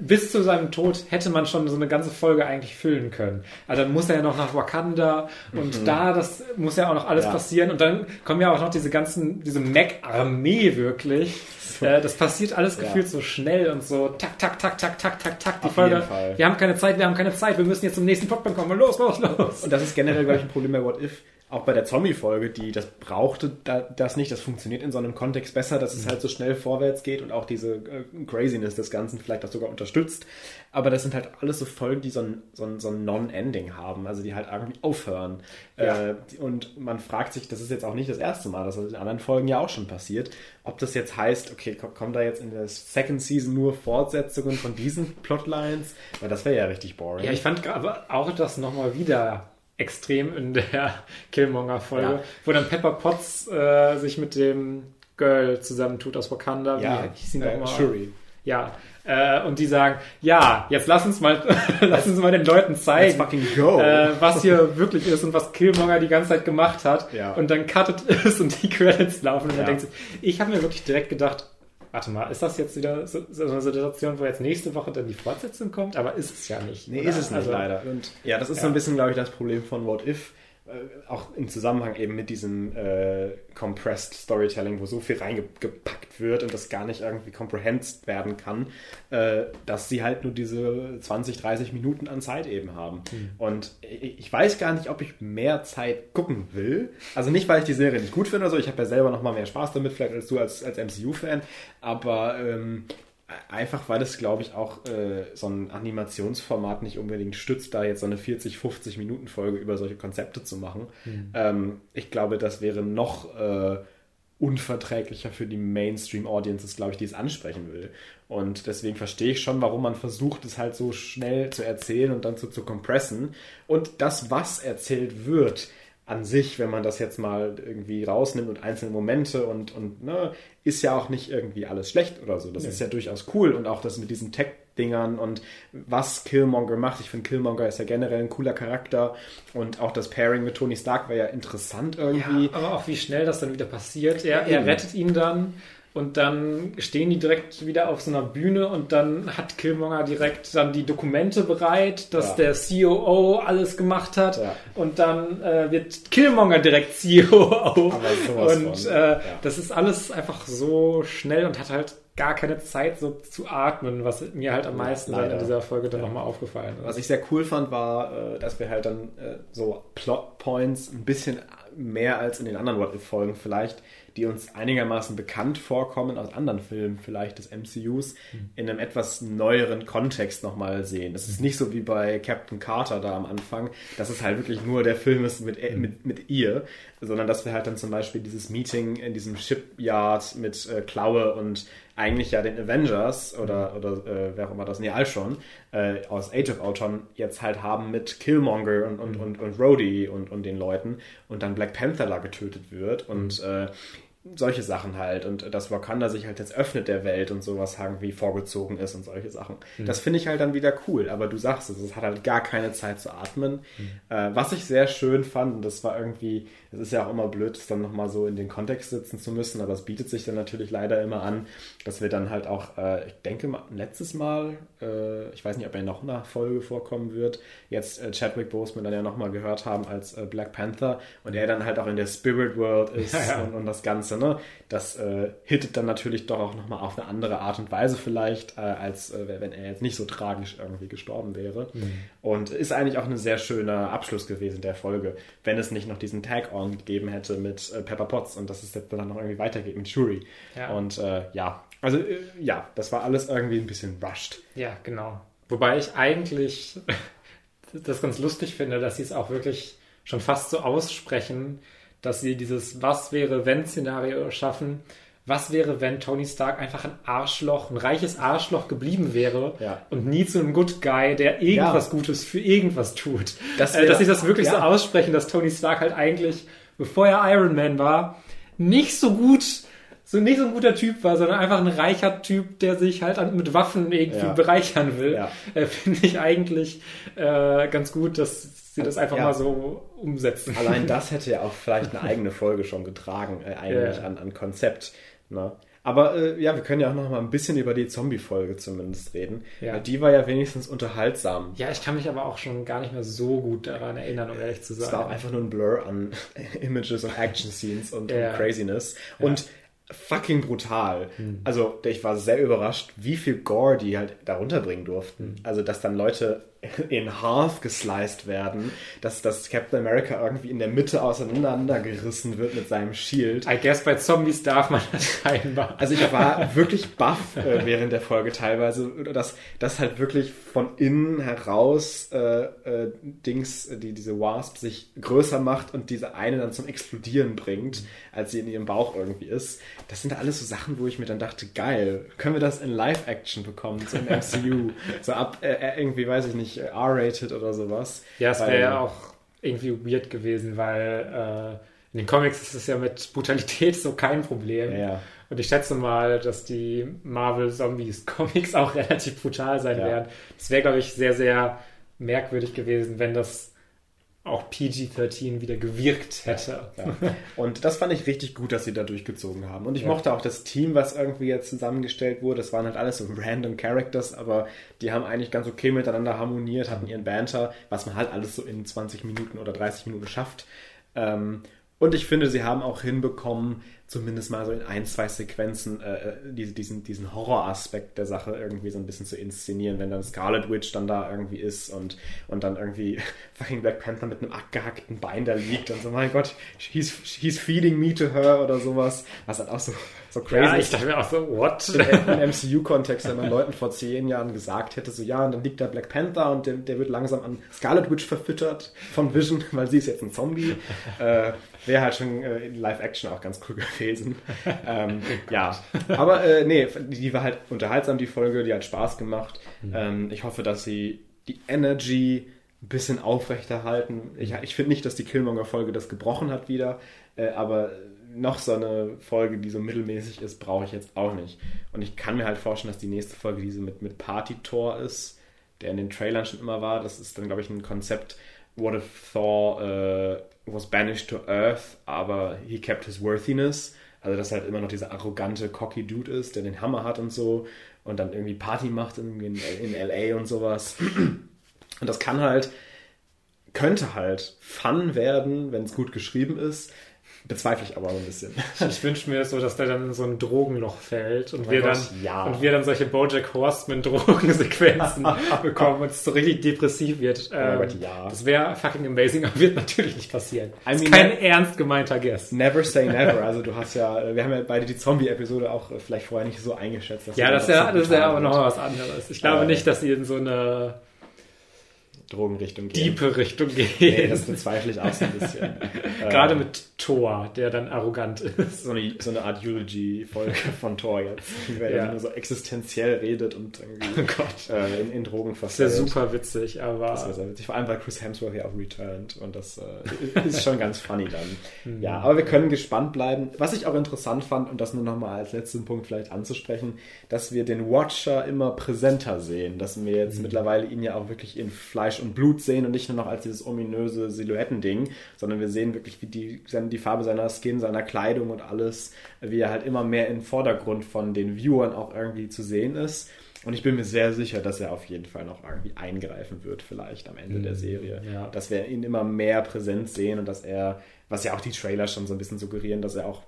bis zu seinem Tod hätte man schon so eine ganze Folge eigentlich füllen können. Also dann muss er ja noch nach Wakanda und da, das muss ja auch noch alles Ja. passieren und dann kommen ja auch noch diese ganzen, diese Mac-Armee wirklich. Äh, das passiert alles Ja. gefühlt so schnell und so tak, tak, tak, tak, tak, tak, tak. Die Auf Folge, wir haben keine Zeit, wir haben keine Zeit, wir müssen jetzt zum nächsten Plotpoint kommen. Los, los, los. Und das ist generell, glaube ich, ein Problem bei What If. Auch bei der Zombie-Folge, die das brauchte da, das nicht. Das funktioniert in so einem Kontext besser, dass es halt so schnell vorwärts geht und auch diese äh, Craziness des Ganzen vielleicht auch sogar unterstützt. Aber das sind halt alles so Folgen, die so ein, so ein, so ein Non-Ending haben, also die halt irgendwie aufhören. Ja. Äh, und man fragt sich, das ist jetzt auch nicht das erste Mal, das ist in anderen Folgen ja auch schon passiert, ob das jetzt heißt, okay, ko- kommen da jetzt in der Second Season nur Fortsetzungen von diesen Plotlines? Weil das wäre ja richtig boring. Ja, ich fand aber auch das nochmal wieder extrem in der Killmonger-Folge, Ja. wo dann Pepper Potts äh, sich mit dem Girl zusammentut aus Wakanda. ja, Wie sie äh? Shuri. Ja. Äh, und die sagen, ja, jetzt lass uns mal, lass uns mal den Leuten zeigen, äh, was hier wirklich ist und was Killmonger die ganze Zeit gemacht hat. Ja. Und dann cuttet es und die Credits laufen und man Ja. denkt sich, ich habe mir wirklich direkt gedacht, warte mal, ist das jetzt wieder so, so eine Situation, wo jetzt nächste Woche dann die Fortsetzung kommt? Aber ist es ja nicht. Nee, oder? ist es nicht, Also, leider. Und ja, das ist so Ja. ein bisschen, glaube ich, das Problem von What If. Äh, auch im Zusammenhang eben mit diesem äh, Compressed Storytelling, wo so viel reingepackt wird und das gar nicht irgendwie comprehended werden kann, äh, dass sie halt nur diese 20, 30 Minuten an Zeit eben haben. Und ich, weiß gar nicht, ob ich mehr Zeit gucken will. Also nicht, weil ich die Serie nicht gut finde, also ich habe ja selber noch mal mehr Spaß damit, vielleicht als du als, als MCU-Fan, aber ähm, Einfach weil es, glaube ich, auch äh, so ein Animationsformat nicht unbedingt stützt, da jetzt so eine 40, 50 Minuten Folge über solche Konzepte zu machen. Ähm, ich glaube, das wäre noch äh, unverträglicher für die Mainstream-Audiences, glaube ich, die es ansprechen will. Und deswegen verstehe ich schon, warum man versucht, es halt so schnell zu erzählen und dann zu, zu kompressen. Und das, was erzählt wird, an sich, wenn man das jetzt mal irgendwie rausnimmt und einzelne Momente und, und ne, ist ja auch nicht irgendwie alles schlecht oder so. Das ist ja durchaus cool und auch das mit diesen Tech-Dingern und was Killmonger macht. Ich finde, Killmonger ist ja generell ein cooler Charakter und auch das Pairing mit Tony Stark war ja interessant irgendwie. Ja, aber auch wie schnell das dann wieder passiert. Er, er rettet ihn dann und dann stehen die direkt wieder auf so einer Bühne und dann hat Killmonger direkt dann die Dokumente bereit, dass ja. der COO alles gemacht hat ja. und dann äh, wird Killmonger direkt COO und äh, ja. das ist alles einfach so schnell und hat halt gar keine Zeit so zu atmen, was mir halt am meisten dann in dieser Folge dann ja. nochmal aufgefallen ist. Was ich sehr cool fand, war, äh, dass wir halt dann äh, so Plot Points ein bisschen mehr als in den anderen What-If-Folgen vielleicht die uns einigermaßen bekannt vorkommen aus anderen Filmen vielleicht des MCUs, mhm. in einem etwas neueren Kontext nochmal sehen. Das ist nicht so wie bei Captain Carter da am Anfang, dass es halt wirklich nur der Film ist mit, mhm. mit, mit ihr, sondern dass wir halt dann zum Beispiel dieses Meeting in diesem Shipyard mit äh, Klaue und eigentlich ja den Avengers oder, oder äh, wer auch immer das, nee, Alshon äh, aus Age of Ultron jetzt halt haben mit Killmonger und, und, mhm. und, und Rhodey und, und den Leuten und dann Black Panther da getötet wird und äh, solche Sachen halt und dass Wakanda sich halt jetzt öffnet der Welt und sowas irgendwie vorgezogen ist und solche Sachen. Mhm. Das finde ich halt dann wieder cool, aber du sagst es, es hat halt gar keine Zeit zu atmen. Mhm. Äh, was ich sehr schön fand, und das war irgendwie, es ist ja auch immer blöd, das dann nochmal so in den Kontext sitzen zu müssen, aber es bietet sich dann natürlich leider immer an, dass wir dann halt auch, äh, ich denke mal, letztes Mal, äh, ich weiß nicht, ob er noch eine Folge vorkommen wird, jetzt äh, Chadwick Boseman dann ja nochmal gehört haben als äh, Black Panther und er dann halt auch in der Spirit World ist ja, ja. Und, und das Ganze Ganze, ne? Das äh, hittet dann natürlich doch auch nochmal auf eine andere Art und Weise vielleicht, äh, als äh, wenn er jetzt nicht so tragisch irgendwie gestorben wäre. Mhm. Und ist eigentlich auch ein sehr schöner Abschluss gewesen der Folge, wenn es nicht noch diesen Tag-On gegeben hätte mit äh, Pepper Potts und dass es jetzt dann noch irgendwie weitergeht mit Shuri. Ja. Und äh, ja, also äh, ja, das war alles irgendwie ein bisschen rushed. Ja, genau. Wobei ich eigentlich das ganz lustig finde, dass sie es auch wirklich schon fast so aussprechen, dass sie dieses Was wäre wenn Szenario schaffen. Was wäre, wenn Tony Stark einfach ein Arschloch, ein reiches Arschloch geblieben wäre ja. und nie zu einem Good Guy, der irgendwas ja. Gutes für irgendwas tut? Das äh, dass sie das wirklich ja. so aussprechen, dass Tony Stark halt eigentlich, bevor er Iron Man war, nicht so gut so nicht so ein guter Typ war, sondern einfach ein reicher Typ, der sich halt mit Waffen irgendwie ja. bereichern will, ja. äh, finde ich eigentlich äh, ganz gut, dass sie das einfach ja. mal so umsetzen. Allein das hätte ja auch vielleicht eine eigene Folge schon getragen, äh, eigentlich an, an Konzept. Ne? Aber äh, ja, wir können ja auch noch mal ein bisschen über die Zombie-Folge zumindest reden. Ja. Die war ja wenigstens unterhaltsam. Ja, ich kann mich aber auch schon gar nicht mehr so gut daran erinnern, um ehrlich zu sein. Es war einfach nur ein Blur an Images und Action-Scenes und, ja. und, Craziness. Und fucking brutal. Mhm. Also ich war sehr überrascht, wie viel Gore die halt darunter bringen durften. Mhm. Also dass dann Leute in half gesliced werden, dass, dass Captain America irgendwie in der Mitte auseinandergerissen wird mit seinem Shield. I guess bei Zombies darf man das scheinbar. Also ich war wirklich baff äh, während der Folge teilweise, dass das halt wirklich von innen heraus äh, äh, Dings, die diese Wasp sich größer macht und diese eine dann zum Explodieren bringt, als sie in ihrem Bauch irgendwie ist. Das sind alles so Sachen, wo ich mir dann dachte, geil, können wir das in Live-Action bekommen, so im MCU? so ab äh, äh, irgendwie, weiß ich nicht, nicht R-rated oder sowas. Ja, es wäre ja auch irgendwie weird gewesen, weil äh, in den Comics ist es ja mit Brutalität so kein Problem. Ja. Und ich schätze mal, dass die Marvel Zombies Comics auch relativ brutal sein ja. werden. Es wäre, glaube ich, sehr, sehr merkwürdig gewesen, wenn das auch PG-13 wieder gewirkt hätte. Ja. Und das fand ich richtig gut, dass sie da durchgezogen haben. Und ich ja. mochte auch das Team, was irgendwie jetzt zusammengestellt wurde. Das waren halt alles so random Characters, aber die haben eigentlich ganz okay miteinander harmoniert, hatten ihren Banter, was man halt alles so in 20 Minuten oder 30 Minuten schafft. Ähm, und ich finde, sie haben auch hinbekommen, zumindest mal so in ein, zwei Sequenzen äh, äh diesen, diesen Horroraspekt der Sache irgendwie so ein bisschen zu inszenieren, wenn dann Scarlet Witch dann da irgendwie ist und, und dann irgendwie fucking Black Panther mit einem abgehackten Bein da liegt und so, mein Gott, he's, he's feeding me to her oder sowas, was dann auch so, so crazy ja, ich dachte mir auch so, what? Im MCU-Kontext, wenn man Leuten vor zehn Jahren gesagt hätte, so ja, und dann liegt da Black Panther und der, der wird langsam an Scarlet Witch verfüttert von Vision, weil sie ist jetzt ein Zombie. äh, Wäre halt schon äh, in Live-Action auch ganz cool gewesen. ähm, ja, aber äh, nee, die war halt unterhaltsam, die Folge, die hat Spaß gemacht. Mhm. Ähm, ich hoffe, dass sie die Energy ein bisschen aufrechterhalten. Ich, ich finde nicht, dass die Killmonger-Folge das gebrochen hat wieder, äh, aber noch so eine Folge, die so mittelmäßig ist, brauche ich jetzt auch nicht. Und ich kann mir halt vorstellen, dass die nächste Folge diese mit, mit Party-Tor ist, der in den Trailern schon immer war. Das ist dann, glaube ich, ein Konzept, What if Thor uh, was banished to Earth, aber he kept his worthiness? Also, dass er halt immer noch dieser arrogante, cocky Dude ist, der den Hammer hat und so und dann irgendwie Party macht in, in, in LA und sowas. Und das kann halt, könnte halt Fun werden, wenn es gut geschrieben ist. Bezweifle ich aber ein bisschen. Ich wünsche mir so, dass der dann in so ein Drogenloch fällt und, Oh wir, Gott, dann, ja. und wir dann solche Bojack Horseman-Drogensequenzen bekommen und es so richtig depressiv wird. Ähm, Oh Gott, ja. Das wäre fucking amazing, aber wird natürlich nicht passieren. I mean, kein ernst gemeinter Guess. Never say never. Also du hast ja, wir haben ja beide die Zombie-Episode auch äh, vielleicht vorher nicht so eingeschätzt. dass Ja, das ist ja, so das ist ja aber noch was anderes. Ich glaube Äh, nicht, dass sie in so eine Drogenrichtung gehen. diepe Richtung gehen. Nee, das bezweifle ich auch so ein bisschen. Gerade Ähm, mit Thor, der dann arrogant ist. so eine, so eine Art Eulogy-Folge von Thor jetzt, wer Ja. dann nur so existenziell redet und irgendwie Oh Gott. äh, in, in Drogen Das verfällt. super witzig, aber Das wäre sehr witzig. Vor allem, weil Chris Hemsworth ja auch returned und das äh, ist schon ganz funny dann. Hm. Ja, aber wir können gespannt bleiben. Was ich auch interessant fand, und das nur nochmal als letzten Punkt vielleicht anzusprechen, dass wir den Watcher immer präsenter sehen, dass wir jetzt mittlerweile ihn ja auch wirklich in Fleisch und Blut sehen und nicht nur noch als dieses ominöse Silhouettending, sondern wir sehen wirklich, wie die, die Farbe seiner Skin, seiner Kleidung und alles, wie er halt immer mehr im Vordergrund von den Viewern auch irgendwie zu sehen ist. Und ich bin mir sehr sicher, dass er auf jeden Fall noch irgendwie eingreifen wird, vielleicht am Ende der Serie. ja. Dass wir ihn immer mehr präsent sehen und dass er, was ja auch die Trailer schon so ein bisschen suggerieren, dass er auch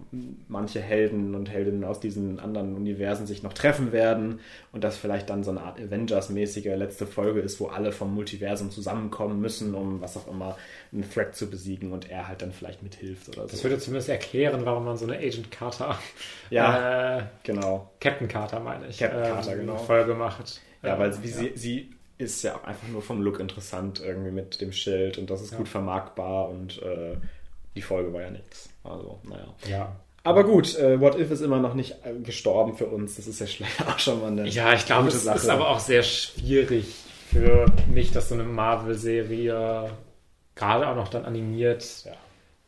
manche Helden und Heldinnen aus diesen anderen Universen sich noch treffen werden und dass vielleicht dann so eine Art Avengers-mäßige letzte Folge ist, wo alle vom Multiversum zusammenkommen müssen, um was auch immer einen Threat zu besiegen und er halt dann vielleicht mithilft oder das so. würde zumindest erklären, warum man so eine Agent Carter, Ja. äh, Genau. Captain Carter meine ich, Captain ähm, Carter, genau. Folge macht. Ja, Ähm, weil sie, sie, sie ist ja auch einfach nur vom Look interessant irgendwie mit dem Schild und das ist Ja. gut vermarktbar und äh, die Folge war ja nichts. Also, naja. ja. Aber gut, äh, What If ist immer noch nicht äh, gestorben für uns. Das ist ja schlecht auch schon mal eine Ja, ich glaube, es Sache. ist aber auch sehr schwierig für mich, dass so eine Marvel-Serie gerade auch noch dann animiert, Ja.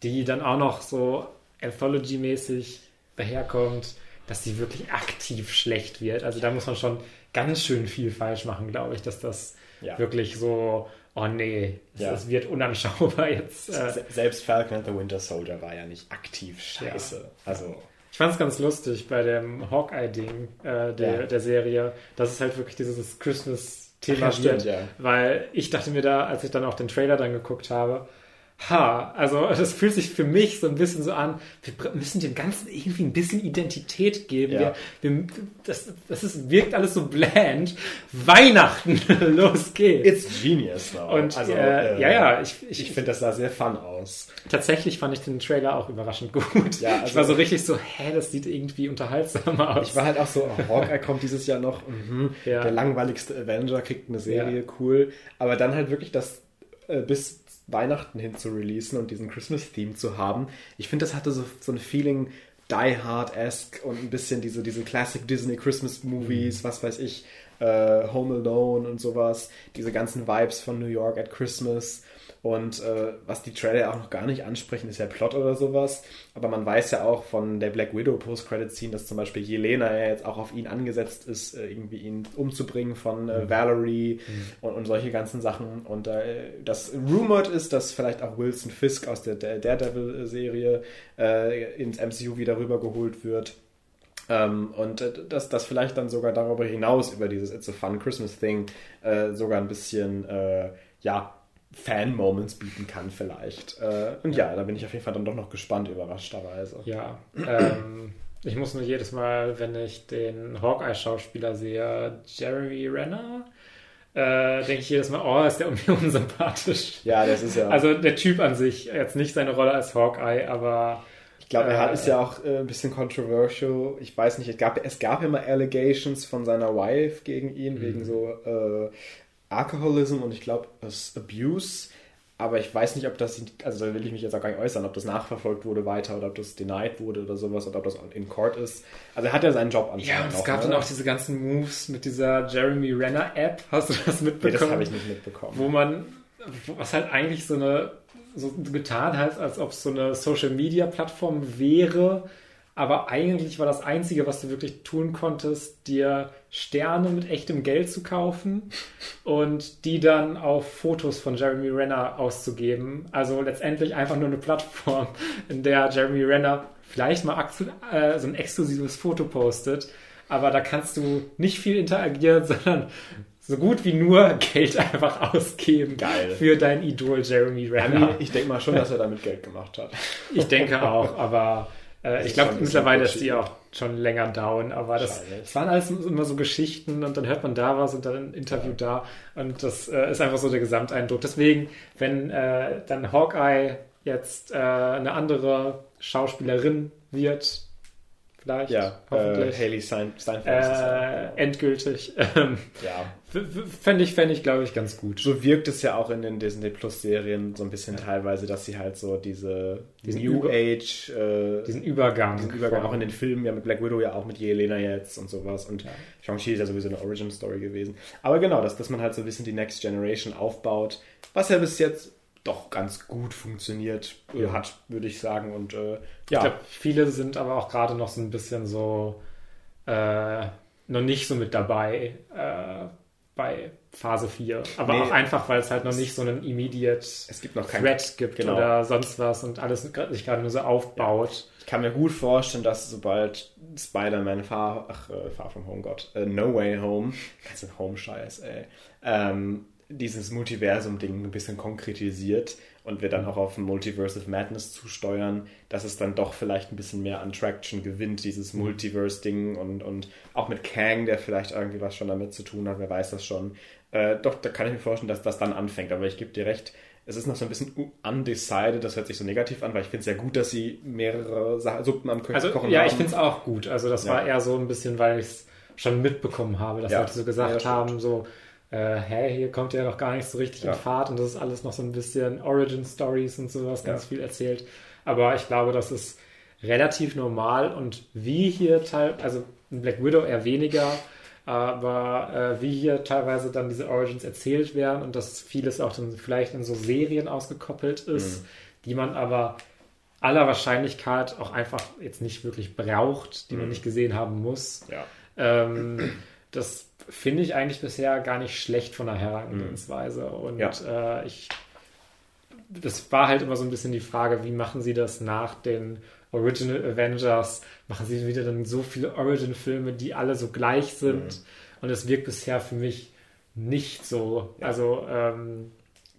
die dann auch noch so Anthology-mäßig daherkommt, dass die wirklich aktiv schlecht wird. Also da muss man schon ganz schön viel falsch machen, glaube ich, dass das Ja. wirklich so, oh nee, es, Ja. es wird unanschaubar jetzt. Äh, Se- Selbst Falcon and the Winter Soldier war ja nicht aktiv scheiße. Also, Ich fand es ganz lustig bei dem Hawkeye-Ding äh, der, Ja. der Serie, dass es halt wirklich dieses Christmas-Thema ja, wird. ja. Weil ich dachte mir da, als ich dann auch den Trailer dann geguckt habe, ha, also das fühlt sich für mich so ein bisschen so an, wir müssen dem Ganzen irgendwie ein bisschen Identität geben. Ja. Wir, wir, das das ist, wirkt alles so bland. Weihnachten, los geht's. it's genius though. Und also, äh, äh, ja, ja, ich, ich, Ich finde, das sah sehr fun aus. tatsächlich fand ich den Trailer auch überraschend gut. Ja, ich also- war so richtig so, hä, das sieht irgendwie unterhaltsamer aus. Ich war halt auch so, oh, Hawkeye kommt dieses Jahr noch, mhm, Ja. der langweiligste Avenger kriegt eine Serie, cool. Aber dann halt wirklich das äh, bis Weihnachten hin zu releasen und diesen Christmas-Theme zu haben. Ich finde, das hatte so, so ein Feeling Die Hard-esque und ein bisschen diese, diese Classic Disney Christmas Movies, was weiß ich, äh, Home Alone und sowas. Diese ganzen Vibes von New York at Christmas. Und äh, was die Trailer auch noch gar nicht ansprechen, ist ja Plot oder sowas. Aber man weiß ja auch von der Black Widow Post-Credit-Scene, dass zum Beispiel Jelena ja jetzt auch auf ihn angesetzt ist, äh, irgendwie ihn umzubringen von äh, Valerie und, und solche ganzen Sachen. Und äh, das rumored ist, dass vielleicht auch Wilson Fisk aus der, der Daredevil-Serie äh, ins MCU wieder rübergeholt wird. Ähm, und äh, dass das vielleicht dann sogar darüber hinaus, über dieses It's a Fun Christmas Thing, sogar ein bisschen, ja, Fan-Moments bieten kann vielleicht. Äh, und ja, da bin ich auf jeden Fall dann doch noch gespannt, überraschterweise. Ja, ähm, ich muss nur jedes Mal, wenn ich den Hawkeye-Schauspieler sehe, Jeremy Renner, äh, denke ich jedes Mal, oh, ist der irgendwie unsympathisch. Ja, das ist ja. Also der Typ an sich, jetzt nicht seine Rolle als Hawkeye, aber ich glaube, er äh, ist ja auch äh, ein bisschen controversial. Ich weiß nicht, es gab, es gab ja mal Allegations von seiner Wife gegen ihn, Mhm. wegen so äh, Alcoholism und ich glaube, Abuse. Aber ich weiß nicht, ob das, also da will ich mich jetzt auch gar nicht äußern, ob das nachverfolgt wurde weiter oder ob das denied wurde oder sowas oder ob das in Court ist. Also er hat ja seinen Job anscheinend ja, und es noch, gab ne? dann auch diese ganzen Moves mit dieser Jeremy Renner App. Hast du das Nee, mitbekommen? das habe ich nicht mitbekommen. wo man, was halt eigentlich so eine, so getan hat, als ob es so eine Social Media Plattform wäre, aber eigentlich war das Einzige, was du wirklich tun konntest, dir Sterne mit echtem Geld zu kaufen und die dann auf Fotos von Jeremy Renner auszugeben. Also letztendlich einfach nur eine Plattform, in der Jeremy Renner vielleicht mal äh, so ein exklusives Foto postet, aber da kannst du nicht viel interagieren, sondern so gut wie nur Geld einfach ausgeben Geil. für dein Idol Jeremy Renner. Ich denke mal schon, dass er damit Geld gemacht hat. Ich denke auch, aber äh, ich glaube mittlerweile ist die auch schon länger down, aber das, das, waren alles immer so Geschichten und dann hört man da was und dann ein Interview ja. da und das äh, ist einfach so der Gesamteindruck. Deswegen, wenn äh, dann Hawkeye jetzt äh, eine andere Schauspielerin wird, vielleicht. Ja, hoffentlich. Äh, Haley Steinfeld. Äh, endgültig. Ähm, ja. Fände ich, fänd ich glaube ich, ganz gut. So wirkt es ja auch in den Disney Plus Serien so ein bisschen ja. teilweise, dass sie halt so diese diesen New Über Age, äh, diesen Übergang. Diesen Übergang auch in den Filmen, ja mit Black Widow, ja auch mit Jelena jetzt und sowas. Und ja. Shang-Chi ist ja sowieso eine Origin-Story gewesen. Aber genau, dass, dass man halt so ein bisschen die Next Generation aufbaut, was ja bis jetzt doch ganz gut funktioniert äh, ja. hat, würde ich sagen. Und äh, ja. Ich glaube, viele sind aber auch gerade noch so ein bisschen so äh, noch nicht so mit dabei äh, bei Phase 4. Aber nee. auch einfach, weil es halt noch nicht so einen immediate es gibt noch kein, Threat gibt genau. oder sonst was und alles sich gerade nur so aufbaut. Ja. Ich kann mir gut vorstellen, dass sobald Spider-Man Far, ach, äh, Far From Home, Gott, äh, No Way Home, ganzen Home-Scheiß, ey, ähm, dieses Multiversum-Ding ein bisschen konkretisiert und wir dann auch auf ein Multiverse of Madness zusteuern, dass es dann doch vielleicht ein bisschen mehr an Traction gewinnt, dieses mhm. Multiverse-Ding und, und auch mit Kang, der vielleicht irgendwie was schon damit zu tun hat, wer weiß das schon. Äh, doch, da kann ich mir vorstellen, dass das dann anfängt, aber ich gebe dir recht, es ist noch so ein bisschen undecided, das hört sich so negativ an, weil ich finde es ja gut, dass sie mehrere Suppen am Kochen also, kochen Ja, haben. ich finde es auch gut. Also das ja. war eher so ein bisschen, weil ich es schon mitbekommen habe, dass ja. Leute so gesagt ja, haben, so äh, hä, hier kommt ja noch gar nicht so richtig ja. in Fahrt und das ist alles noch so ein bisschen Origin Stories und sowas, ganz ja. viel erzählt. Aber ich glaube, das ist relativ normal und wie hier teil, also in Black Widow eher weniger, aber äh, wie hier teilweise dann diese Origins erzählt werden und dass vieles auch dann vielleicht in so Serien ausgekoppelt ist, mhm. die man aber aller Wahrscheinlichkeit auch einfach jetzt nicht wirklich braucht, die mhm. man nicht gesehen haben muss. Ja. Ähm, das finde ich eigentlich bisher gar nicht schlecht von der Herangehensweise. Mhm. Und ja. äh, ich, das war halt immer so ein bisschen die Frage, wie machen sie das nach den Original Avengers? Machen sie wieder dann so viele Origin-Filme, die alle so gleich sind? Mhm. Und es wirkt bisher für mich nicht so. Ja. Also ähm,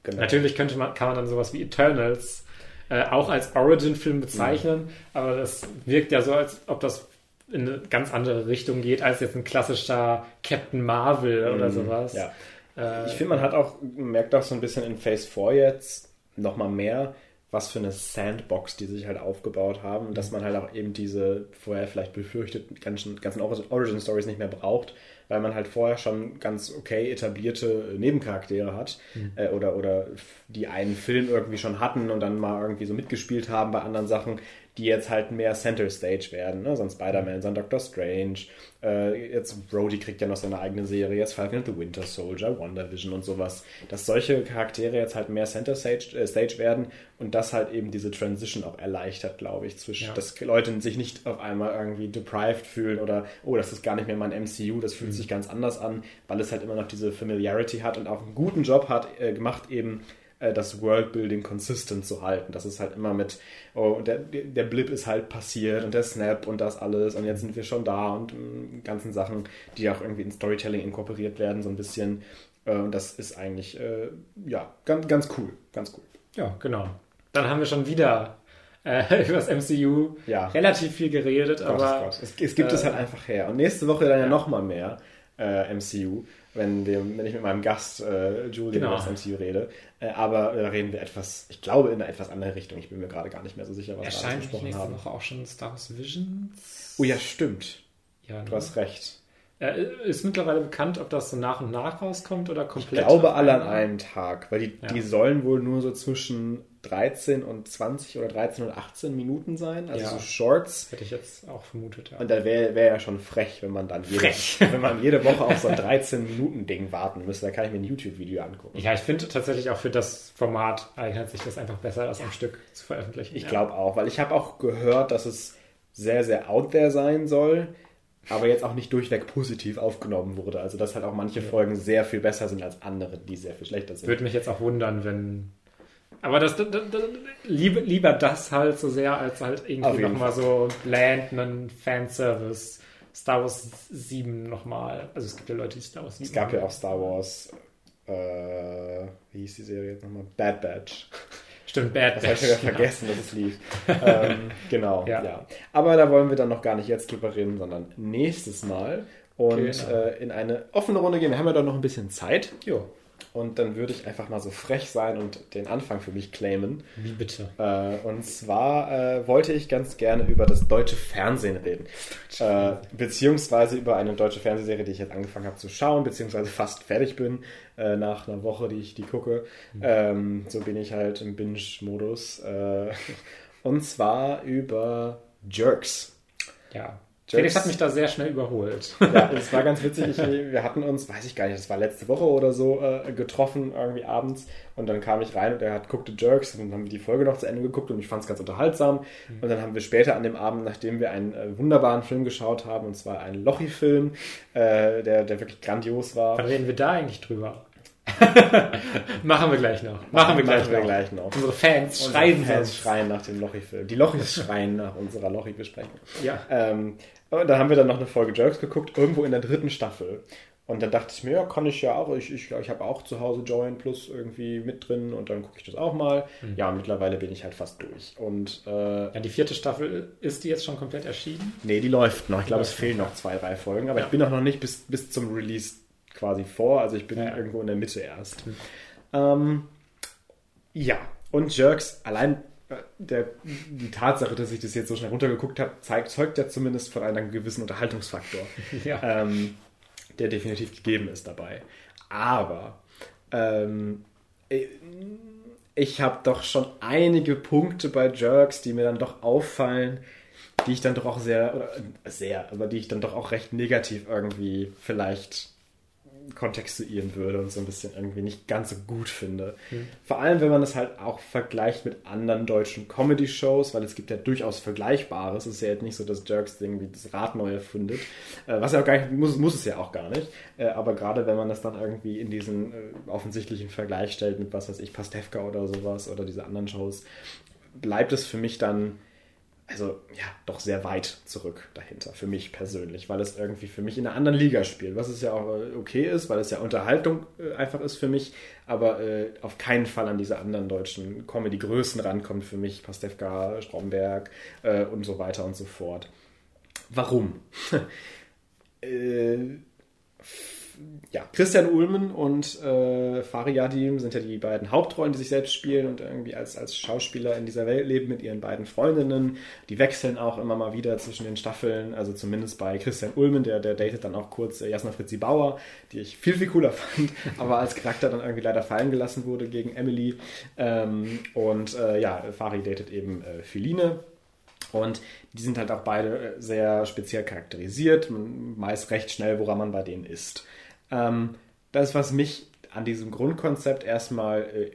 genau. natürlich könnte man, kann man dann sowas wie Eternals äh, auch als Origin-Film bezeichnen, mhm. aber das wirkt ja so, als ob das in eine ganz andere Richtung geht als jetzt ein klassischer Captain Marvel oder mhm, sowas. Ja. Äh, ich finde, man hat auch, merkt auch so ein bisschen in Phase 4 jetzt nochmal mehr, was für eine Sandbox die sich halt aufgebaut haben und dass man halt auch eben diese vorher vielleicht befürchteten ganzen, ganzen Origin Stories nicht mehr braucht, weil man halt vorher schon ganz okay etablierte Nebencharaktere hat mhm. äh, oder, oder die einen Film irgendwie schon hatten und dann mal irgendwie so mitgespielt haben bei anderen Sachen, die jetzt halt mehr Center Stage werden. Ne? So ein Spider-Man, so ein Doctor Strange. Äh, jetzt Brody kriegt ja noch seine eigene Serie, jetzt Falcon and the Winter Soldier, WandaVision und sowas. Dass solche Charaktere jetzt halt mehr Center Stage, äh, Stage werden und das halt eben diese Transition auch erleichtert, glaube ich, zwischen, ja. dass Leute sich nicht auf einmal irgendwie deprived fühlen oder, oh, das ist gar nicht mehr mein MCU, das fühlt mhm. sich ganz anders an, weil es halt immer noch diese Familiarity hat und auch einen guten Job hat äh, gemacht, eben äh, das Worldbuilding consistent zu halten. Das ist halt immer mit, oh, der, der Blip ist halt passiert und der Snap und das alles und jetzt sind wir schon da und äh, ganzen Sachen, die auch irgendwie in Storytelling inkorporiert werden, so ein bisschen. Äh, und das ist eigentlich, äh, ja, ganz, ganz cool, ganz cool. Ja, genau. Dann haben wir schon wieder äh, über das MCU ja. relativ viel geredet, Gott, aber. Gott. Es, es, gibt äh, es halt einfach her. Und nächste Woche dann ja, ja nochmal mehr äh, MCU wenn, wir, wenn ich mit meinem Gast äh, Julian genau. über das MCU rede. Äh, aber da reden wir etwas, ich glaube, in eine etwas andere Richtung. Ich bin mir gerade gar nicht mehr so sicher, was Erscheint wir alles besprochen nächste haben. Woche auch schon Star Wars Visions? Oh ja, stimmt. Ja, du ne? hast recht. Äh, ist mittlerweile bekannt, ob das so nach und nach rauskommt oder komplett? Ich glaube alle an einem Tag, weil die, ja. die sollen wohl nur so zwischen 13 und 20 oder 13 und 18 Minuten sein, also ja, so Shorts. Hätte ich jetzt auch vermutet, ja. Und da wäre wär ja schon frech, wenn man dann jede, wenn man jede Woche auf so ein 13-Minuten-Ding warten müsste. Da kann ich mir ein YouTube-Video angucken. Ja, ich finde tatsächlich auch für das Format eignet sich das einfach besser, das am Stück zu veröffentlichen. Ich glaube auch, weil ich habe auch gehört, dass es sehr, sehr out there sein soll aber jetzt auch nicht durchweg positiv aufgenommen wurde. Also dass halt auch manche Folgen sehr viel besser sind als andere, die sehr viel schlechter sind. Würde mich jetzt auch wundern, wenn Aber das, das, das, lieber, lieber das halt so sehr, als halt irgendwie nochmal so bland einen Fanservice. Star Wars 7 nochmal. Also es gibt ja Leute, die Star Wars 7 Es gab ja auch Star Wars, äh, wie hieß die Serie jetzt nochmal? Bad Batch. Stimmt, Bad Das habe ich wieder vergessen, dass es lief. ähm, genau, ja. Ja. Aber da wollen wir dann noch gar nicht jetzt drüber reden, sondern nächstes Mal. Und Genau. äh, in eine offene Runde gehen. Wir haben ja doch noch ein bisschen Zeit. Jo, Und dann würde ich einfach mal so frech sein und den Anfang für mich claimen. wie bitte? Äh, und zwar äh, wollte ich ganz gerne über das deutsche Fernsehen reden. Äh, beziehungsweise über eine deutsche Fernsehserie, die ich jetzt angefangen habe zu schauen, beziehungsweise fast fertig bin äh, nach einer Woche, die ich die gucke. Ähm, so bin ich halt im Binge-Modus. Äh, und zwar über Jerks. Ja. Felix hat mich da sehr schnell überholt. Ja, es war ganz witzig. Ich, wir hatten uns, weiß ich gar nicht, das war letzte Woche oder so, äh, getroffen, irgendwie abends. Und dann kam ich rein und er hat guckte Jerks und dann haben wir die Folge noch zu Ende geguckt und ich fand es ganz unterhaltsam. Und dann haben wir später an dem Abend, nachdem wir einen äh, wunderbaren Film geschaut haben, und zwar einen Lochi-Film, äh, der, der wirklich grandios war. Wann reden wir da eigentlich drüber? Machen wir gleich noch. Machen wir gleich, Machen wir noch. gleich noch. Unsere Fans Unsere schreien Fans sonst. schreien nach dem Lochi-Film. Die Lochis schreien nach unserer Lochi-Besprechung. Ja. Ähm, und dann haben wir dann noch eine Folge Jerks geguckt, irgendwo in der dritten Staffel. Und dann dachte ich mir, ja, kann ich ja auch. Ich, ich, ich habe auch zu Hause Join Plus irgendwie mit drin und dann gucke ich das auch mal. Ja, mittlerweile bin ich halt fast durch. Und äh, Ja, die vierte Staffel, ist die jetzt schon komplett erschienen? nee, die läuft noch. Ich glaube, es fehlen noch, zwei, drei Folgen. Aber Ja. ich bin auch noch nicht bis, bis zum Release quasi vor. Also ich bin Ja, irgendwo in der Mitte erst. Ähm, ja, und Jerks, allein der, die Tatsache, dass ich das jetzt so schnell runtergeguckt habe, zeigt, zeugt ja zumindest von einem gewissen Unterhaltungsfaktor, Ja. ähm, der definitiv gegeben ist dabei. Aber ähm, ich- ich habe doch schon einige Punkte bei Jerks, die mir dann doch auffallen, die ich dann doch auch sehr, oder äh, sehr, aber die ich dann doch auch recht negativ irgendwie vielleicht kontextuieren würde und so ein bisschen irgendwie nicht ganz so gut finde. Vor allem, wenn man das halt auch vergleicht mit anderen deutschen Comedy-Shows, weil es gibt ja durchaus Vergleichbares. Es ist ja jetzt nicht so, dass Jerks irgendwie das Rad neu erfindet. Äh, was ja auch gar nicht, muss, muss es ja auch gar nicht. Äh, aber gerade wenn man das dann irgendwie in diesen äh, offensichtlichen Vergleich stellt mit, was weiß ich, Pastewka oder sowas oder diese anderen Shows, bleibt es für mich dann also ja, doch sehr weit zurück dahinter, für mich persönlich, weil es irgendwie für mich in einer anderen Liga spielt, was es ja auch äh, okay ist, weil es ja Unterhaltung äh, einfach ist für mich, aber äh, auf keinen Fall an diese anderen deutschen Comedy-Größen rankommt für mich, Pastewka, Stromberg äh, und so weiter und so fort. Warum? äh, ja, Christian Ulmen und äh, Fariadim sind ja die beiden Hauptrollen, die sich selbst spielen und irgendwie als, als Schauspieler in dieser Welt leben mit ihren beiden Freundinnen. Die wechseln auch immer mal wieder zwischen den Staffeln, also zumindest bei Christian Ulmen, der, der datet dann auch kurz äh, Jasna Fritzi Bauer, die ich viel, viel cooler fand, aber als Charakter dann irgendwie leider fallen gelassen wurde gegen Emily. Ähm, und äh, ja, Fari datet eben äh, Philine, und die sind halt auch beide äh, sehr speziell charakterisiert. Man weiß recht schnell, woran man bei denen ist. Ähm, das, was mich an diesem Grundkonzept erstmal äh,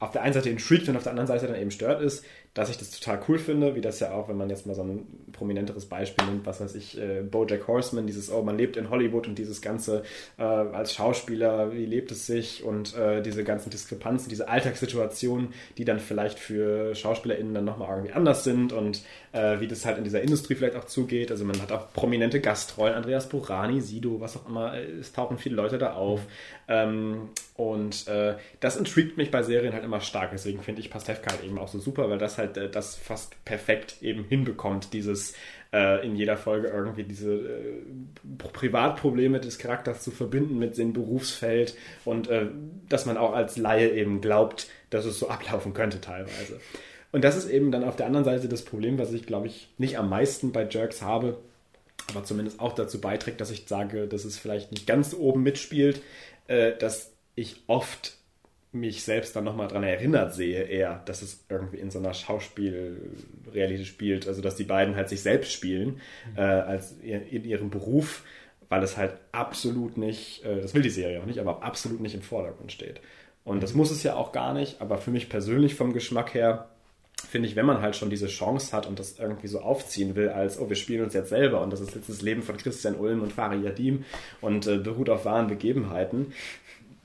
auf der einen Seite intrigued und auf der anderen Seite dann eben stört, ist, dass ich das total cool finde, wie das ja auch, wenn man jetzt mal so ein prominenteres Beispiel nimmt, was weiß ich, äh, Bojack Horseman, dieses, oh, man lebt in Hollywood und dieses ganze äh, als Schauspieler, wie lebt es sich und äh, diese ganzen Diskrepanzen, diese Alltagssituationen, die dann vielleicht für SchauspielerInnen dann nochmal irgendwie anders sind und äh, wie das halt in dieser Industrie vielleicht auch zugeht. Also man hat auch prominente Gastrollen, Andreas Burani, Sido, was auch immer, es tauchen viele Leute da auf. Ähm, und äh, das intrigued mich bei Serien halt immer stark. Deswegen finde ich Pastewka halt eben auch so super, weil das halt äh, das fast perfekt eben hinbekommt, dieses äh, in jeder Folge irgendwie diese äh, Privatprobleme des Charakters zu verbinden mit dem Berufsfeld und äh, dass man auch als Laie eben glaubt, dass es so ablaufen könnte teilweise. Und das ist eben dann auf der anderen Seite das Problem, was ich glaube ich nicht am meisten bei Jerks habe, aber zumindest auch dazu beiträgt, dass ich sage, dass es vielleicht nicht ganz oben mitspielt, äh, dass ich oft mich selbst dann nochmal dran erinnert sehe, eher, dass es irgendwie in so einer Schauspielrealität spielt, also dass die beiden halt sich selbst spielen, äh, als in, in ihrem Beruf, weil es halt absolut nicht, äh, das will die Serie auch nicht, aber absolut nicht im Vordergrund steht. Und das muss es ja auch gar nicht, aber für mich persönlich vom Geschmack her, finde ich, wenn man halt schon diese Chance hat und das irgendwie so aufziehen will, als, oh, wir spielen uns jetzt selber und das ist jetzt das Leben von Christian Ulm und Fari Yadim und äh, beruht auf wahren Begebenheiten,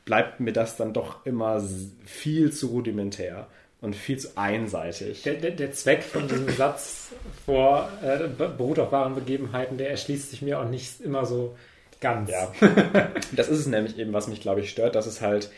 bleibt mir das dann doch immer viel zu rudimentär und viel zu einseitig. Der, der, der Zweck von diesem Satz vor äh, beruht auf wahren Begebenheiten, der erschließt sich mir auch nicht immer so ganz. Ja. das ist es nämlich eben, was mich, glaube ich, stört, dass es halt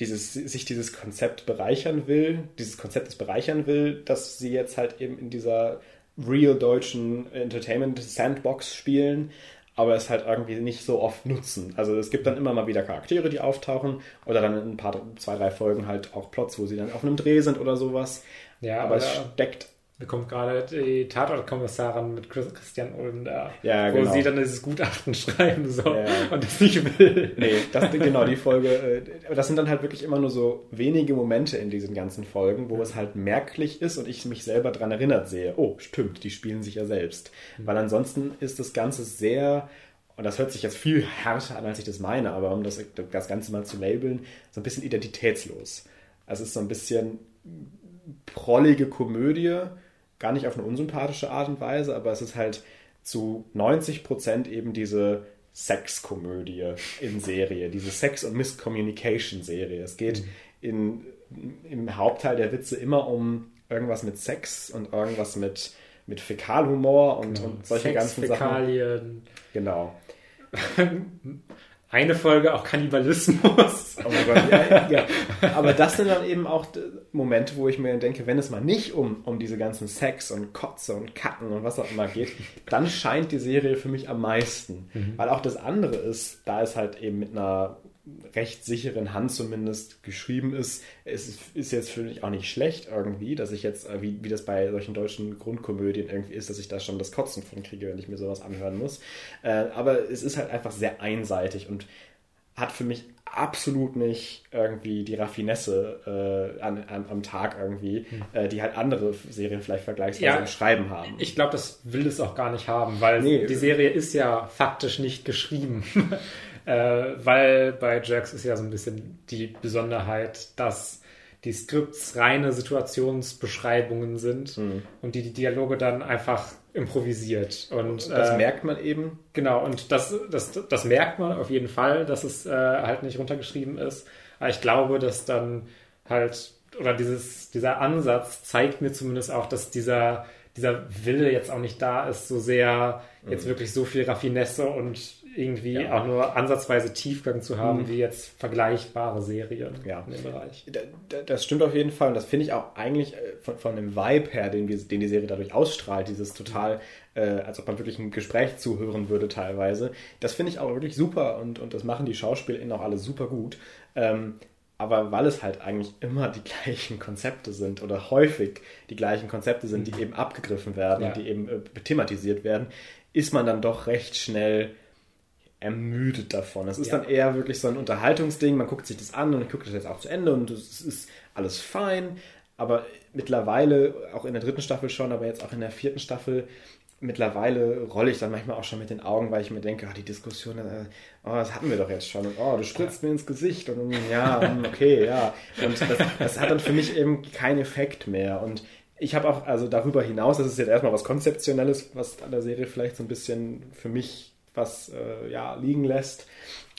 dieses, sich dieses Konzept bereichern will, dieses Konzept es bereichern will, dass sie jetzt halt eben in dieser real deutschen Entertainment Sandbox spielen, aber es halt irgendwie nicht so oft nutzen. Also es gibt dann immer mal wieder Charaktere, die auftauchen oder dann in ein paar, zwei, drei Folgen halt auch Plots, wo sie dann auf einem Dreh sind oder sowas. Ja, aber es steckt mir kommt gerade die Tatortkommissarin mit Christian Ulm da, ja, wo genau. sie dann dieses Gutachten schreiben soll ja. und das nicht will. Nee, das, genau, die Folge, äh, das sind dann halt wirklich immer nur so wenige Momente in diesen ganzen Folgen, wo es halt merklich ist und ich mich selber daran erinnert sehe, oh, stimmt, die spielen sich ja selbst. Mhm. Weil ansonsten ist das Ganze sehr, und das hört sich jetzt viel härter an, als ich das meine, aber um das, das Ganze mal zu labeln, so ein bisschen identitätslos. Also es ist so ein bisschen prollige Komödie, gar nicht auf eine unsympathische Art und Weise, aber es ist halt zu 90 Prozent eben diese Sexkomödie in Serie, diese Sex- und Miscommunication-Serie. Es geht mhm. in, im Hauptteil der Witze immer um irgendwas mit Sex und irgendwas mit, mit Fäkalhumor und, genau. und solche Sex, ganzen Fäkalien. Sachen. Genau. eine Folge auch Kannibalismus. Oh mein Gott, ja, ja. Aber das sind dann eben auch Momente, wo ich mir denke, wenn es mal nicht um, um diese ganzen Sex und Kotze und Kacken und was auch immer geht, dann scheint die Serie für mich am meisten. Mhm. Weil auch das andere ist, da ist halt eben mit einer recht sicheren Hand zumindest geschrieben ist. Es ist jetzt für mich auch nicht schlecht irgendwie, dass ich jetzt, äh, wie, wie das bei solchen deutschen Grundkomödien irgendwie ist, dass ich da schon das Kotzen von kriege, wenn ich mir sowas anhören muss. Äh, aber es ist halt einfach sehr einseitig und hat für mich absolut nicht irgendwie die Raffinesse äh, an, an, am Tag irgendwie, hm. äh, die halt andere Serien vielleicht vergleichsweise ja, im Schreiben haben. Ich glaube, das will es auch gar nicht haben, weil nee. die Serie ist ja faktisch nicht geschrieben. Äh, weil bei Jax ist ja so ein bisschen die Besonderheit, dass die Skripts reine Situationsbeschreibungen sind mhm. und die die Dialoge dann einfach improvisiert. Und, das äh, merkt man eben. Genau, und das, das, das merkt man auf jeden Fall, dass es äh, halt nicht runtergeschrieben ist. Aber ich glaube, dass dann halt, oder dieses, dieser Ansatz zeigt mir zumindest auch, dass dieser, dieser Wille jetzt auch nicht da ist, so sehr jetzt mhm. wirklich so viel Raffinesse und irgendwie ja. auch nur ansatzweise Tiefgang zu haben, mhm. wie jetzt vergleichbare Serien ja. in dem Bereich. Das stimmt auf jeden Fall und das finde ich auch eigentlich äh, von, von dem Vibe her, den, wir, den die Serie dadurch ausstrahlt, dieses total, äh, als ob man wirklich ein Gespräch zuhören würde teilweise, das finde ich auch wirklich super und, und das machen die SchauspielerInnen auch alle super gut. Ähm, aber weil es halt eigentlich immer die gleichen Konzepte sind oder häufig die gleichen Konzepte sind, die mhm. eben abgegriffen werden ja. und die eben äh, thematisiert werden, ist man dann doch recht schnell ermüdet davon. Es ist ja. dann eher wirklich so ein Unterhaltungsding. Man guckt sich das an und guckt das jetzt auch zu Ende und es ist alles fein. Aber mittlerweile, auch in der dritten Staffel schon, aber jetzt auch in der vierten Staffel, mittlerweile rolle ich dann manchmal auch schon mit den Augen, weil ich mir denke, oh, die Diskussion, äh, oh, das hatten wir doch jetzt schon. Und, oh, du spritzt mir ins Gesicht. Und ja, hm, okay, ja. Und das, das hat dann für mich eben keinen Effekt mehr. Und ich habe auch, also darüber hinaus, das ist jetzt erstmal was Konzeptionelles, was an der Serie vielleicht so ein bisschen für mich was äh, ja, liegen lässt.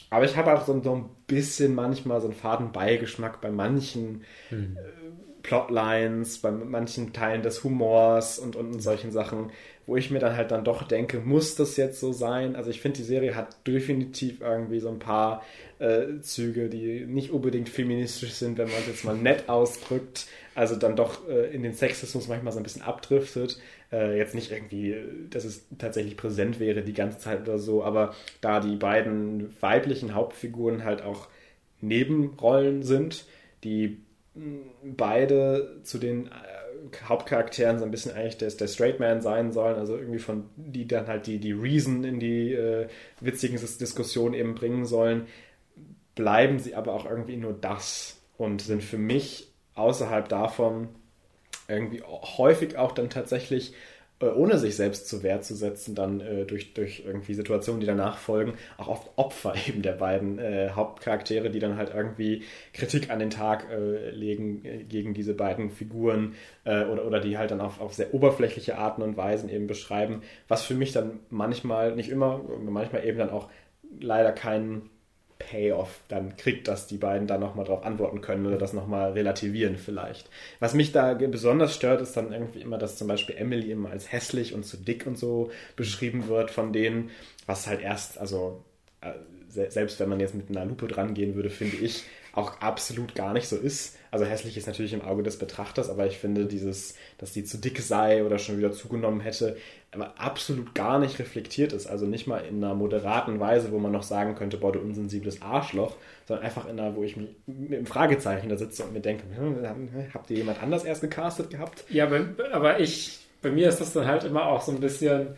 Aber ich habe auch so, so, ein bisschen manchmal so einen faden Beigeschmack bei manchen hm. äh, Plotlines, bei manchen Teilen des Humors und, und solchen Sachen, wo ich mir dann halt dann doch denke, muss das jetzt so sein? Also ich finde, die Serie hat definitiv irgendwie so ein paar äh, Züge, die nicht unbedingt feministisch sind, wenn man es jetzt mal nett ausdrückt. Also dann doch äh, in den Sexismus manchmal so ein bisschen abdriftet. Äh, jetzt nicht irgendwie, dass es tatsächlich präsent wäre die ganze Zeit oder so, aber da die beiden weiblichen Hauptfiguren halt auch Nebenrollen sind, die beide zu den äh, Hauptcharakteren so ein bisschen eigentlich der, der Straight Man sein sollen, also irgendwie von die dann halt die, die Reason in die äh, witzigen Diskussionen eben bringen sollen, bleiben sie aber auch irgendwie nur das und sind für mich außerhalb davon irgendwie häufig auch dann tatsächlich äh, ohne sich selbst zur Wehr zu setzen, dann äh, durch, durch irgendwie Situationen, die danach folgen, auch oft Opfer eben der beiden äh, Hauptcharaktere, die dann halt irgendwie Kritik an den Tag äh, legen äh, gegen diese beiden Figuren äh, oder, oder die halt dann auf, auf sehr oberflächliche Arten und Weisen eben beschreiben, was für mich dann manchmal, nicht immer, manchmal eben dann auch leider keinen Payoff dann kriegt, dass die beiden da nochmal drauf antworten können oder das nochmal relativieren vielleicht. Was mich da besonders stört, ist dann irgendwie immer, dass zum Beispiel Emily immer als hässlich und zu dick und so beschrieben wird von denen, was halt erst, also äh, selbst wenn man jetzt mit einer Lupe dran gehen würde, finde ich, auch absolut gar nicht so ist. Also hässlich ist natürlich im Auge des Betrachters, aber ich finde dieses, dass die zu dick sei oder schon wieder zugenommen hätte, aber absolut gar nicht reflektiert ist. Also nicht mal in einer moderaten Weise, wo man noch sagen könnte, boah, du unsensibles Arschloch, sondern einfach in einer, wo ich mich mit einem Fragezeichen da sitze und mir denke, hm, habt ihr jemand anders erst gecastet gehabt? Ja, aber ich, bei mir ist das dann halt immer auch so ein bisschen,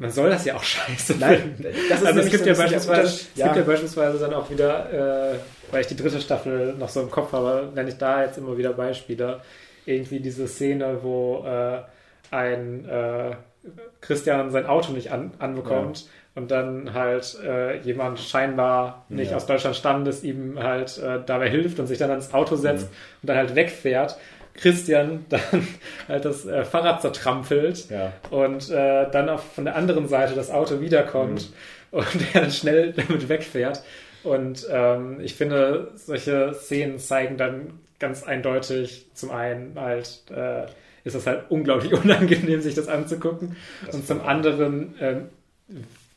man soll das ja auch scheiße Nein, das ist also es gibt, so ja beispielsweise, es ja. gibt ja beispielsweise dann auch wieder, äh, weil ich die dritte Staffel noch so im Kopf habe, wenn ich da jetzt immer wieder Beispiele, irgendwie diese Szene, wo äh, ein äh, Christian sein Auto nicht an, anbekommt ja. und dann halt äh, jemand scheinbar nicht ja. aus Deutschland standes ihm halt äh, dabei hilft und sich dann ans Auto setzt mhm. und dann halt wegfährt. Christian dann halt das äh, Fahrrad zertrampelt ja. und äh, dann auch von der anderen Seite das Auto wiederkommt mhm. und er dann schnell damit wegfährt. Und ähm, ich finde, solche Szenen zeigen dann ganz eindeutig zum einen halt äh, ist es halt unglaublich unangenehm, sich das anzugucken. Das und zum anderen, ähm,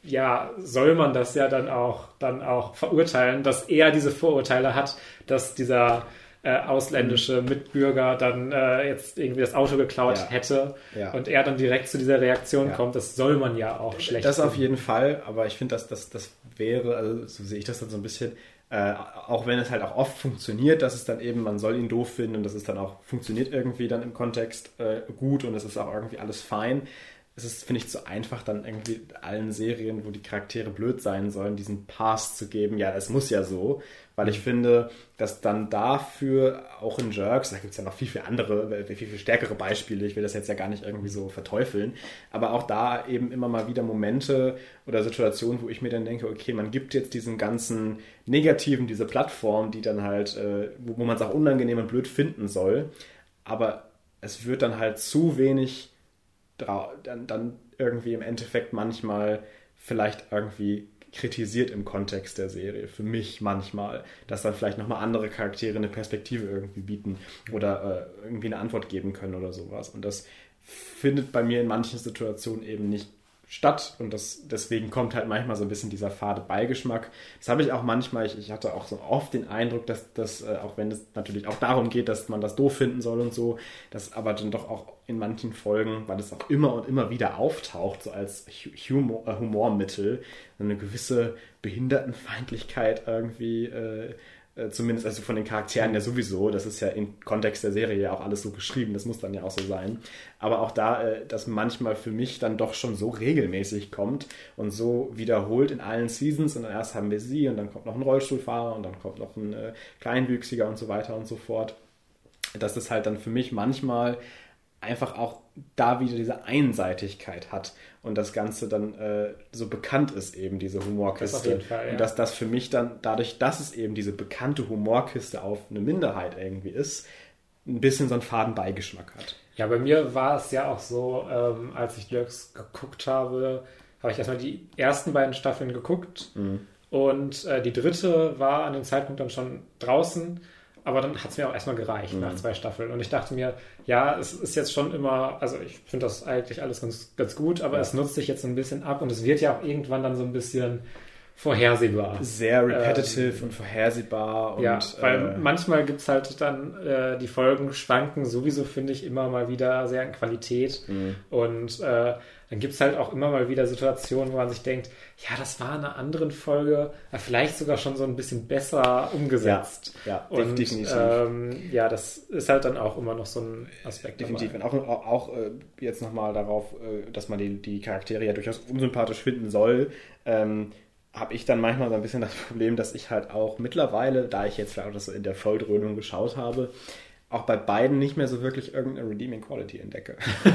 ja, soll man das ja dann auch, dann auch verurteilen, dass er diese Vorurteile hat, dass dieser äh, ausländische mhm. Mitbürger dann äh, jetzt irgendwie das Auto geklaut ja. hätte ja. und er dann direkt zu dieser Reaktion ja. kommt, das soll man ja auch schlecht. Das finden. auf jeden Fall, aber ich finde, dass das, das wäre, also so sehe ich das dann so ein bisschen, äh, auch wenn es halt auch oft funktioniert, dass es dann eben, man soll ihn doof finden und das ist dann auch, funktioniert irgendwie dann im Kontext äh, gut und es ist auch irgendwie alles fein. Es ist, finde ich, zu einfach, dann irgendwie allen Serien, wo die Charaktere blöd sein sollen, diesen Pass zu geben. Ja, es muss ja so weil ich finde, dass dann dafür auch in Jerks, da gibt es ja noch viel, viel andere, viel, viel stärkere Beispiele, ich will das jetzt ja gar nicht irgendwie so verteufeln, aber auch da eben immer mal wieder Momente oder Situationen, wo ich mir dann denke, okay, man gibt jetzt diesen ganzen Negativen, diese Plattform, die dann halt, äh, wo, wo man es auch unangenehm und blöd finden soll, aber es wird dann halt zu wenig dann, dann irgendwie im Endeffekt manchmal vielleicht irgendwie kritisiert im Kontext der Serie. Für mich manchmal, dass dann vielleicht nochmal andere Charaktere eine Perspektive irgendwie bieten oder äh, irgendwie eine Antwort geben können oder sowas. Und das findet bei mir in manchen Situationen eben nicht statt und das, deswegen kommt halt manchmal so ein bisschen dieser fade Beigeschmack. Das habe ich auch manchmal, ich, ich hatte auch so oft den Eindruck, dass das, äh, auch wenn es natürlich auch darum geht, dass man das doof finden soll und so, dass aber dann doch auch in manchen Folgen, weil es auch immer und immer wieder auftaucht, so als Humor, äh, Humormittel, eine gewisse Behindertenfeindlichkeit irgendwie äh, zumindest also von den Charakteren ja sowieso, das ist ja im Kontext der Serie ja auch alles so geschrieben, das muss dann ja auch so sein. Aber auch da, äh, das manchmal für mich dann doch schon so regelmäßig kommt und so wiederholt in allen Seasons und dann erst haben wir sie und dann kommt noch ein Rollstuhlfahrer und dann kommt noch ein äh, Kleinwüchsiger und so weiter und so fort. Dass das halt dann für mich manchmal einfach auch da wieder diese Einseitigkeit hat und das Ganze dann äh, so bekannt ist, eben diese Humorkiste. Das Fall, ja. Und dass das für mich dann, dadurch, dass es eben diese bekannte Humorkiste auf eine Minderheit irgendwie ist, ein bisschen so einen faden Beigeschmack hat. Ja, bei mir war es ja auch so, ähm, als ich Jerks geguckt habe, habe ich erstmal die ersten beiden Staffeln geguckt mhm. und äh, die dritte war an dem Zeitpunkt dann schon draußen aber dann hat es mir auch erstmal gereicht mhm. nach zwei Staffeln. Und ich dachte mir, ja, es ist jetzt schon immer, also ich finde das eigentlich alles ganz, ganz gut, aber ja. es nutzt sich jetzt ein bisschen ab und es wird ja auch irgendwann dann so ein bisschen vorhersehbar. Sehr repetitive ähm, und vorhersehbar. Und, ja, weil äh, manchmal gibt es halt dann, äh, die Folgen schwanken sowieso, finde ich, immer mal wieder sehr in Qualität. Mhm. Und äh, dann gibt es halt auch immer mal wieder Situationen, wo man sich denkt, ja, das war in einer anderen Folge vielleicht sogar schon so ein bisschen besser umgesetzt. Ja, ja und, definitiv. Ähm, ja, das ist halt dann auch immer noch so ein Aspekt. Definitiv. Dabei. Und auch, auch äh, jetzt nochmal darauf, äh, dass man die, die Charaktere ja durchaus unsympathisch finden soll. Ähm, habe ich dann manchmal so ein bisschen das Problem, dass ich halt auch mittlerweile, da ich jetzt vielleicht auch das so in der Volldröhnung geschaut habe, auch bei beiden nicht mehr so wirklich irgendeine Redeeming Quality entdecke.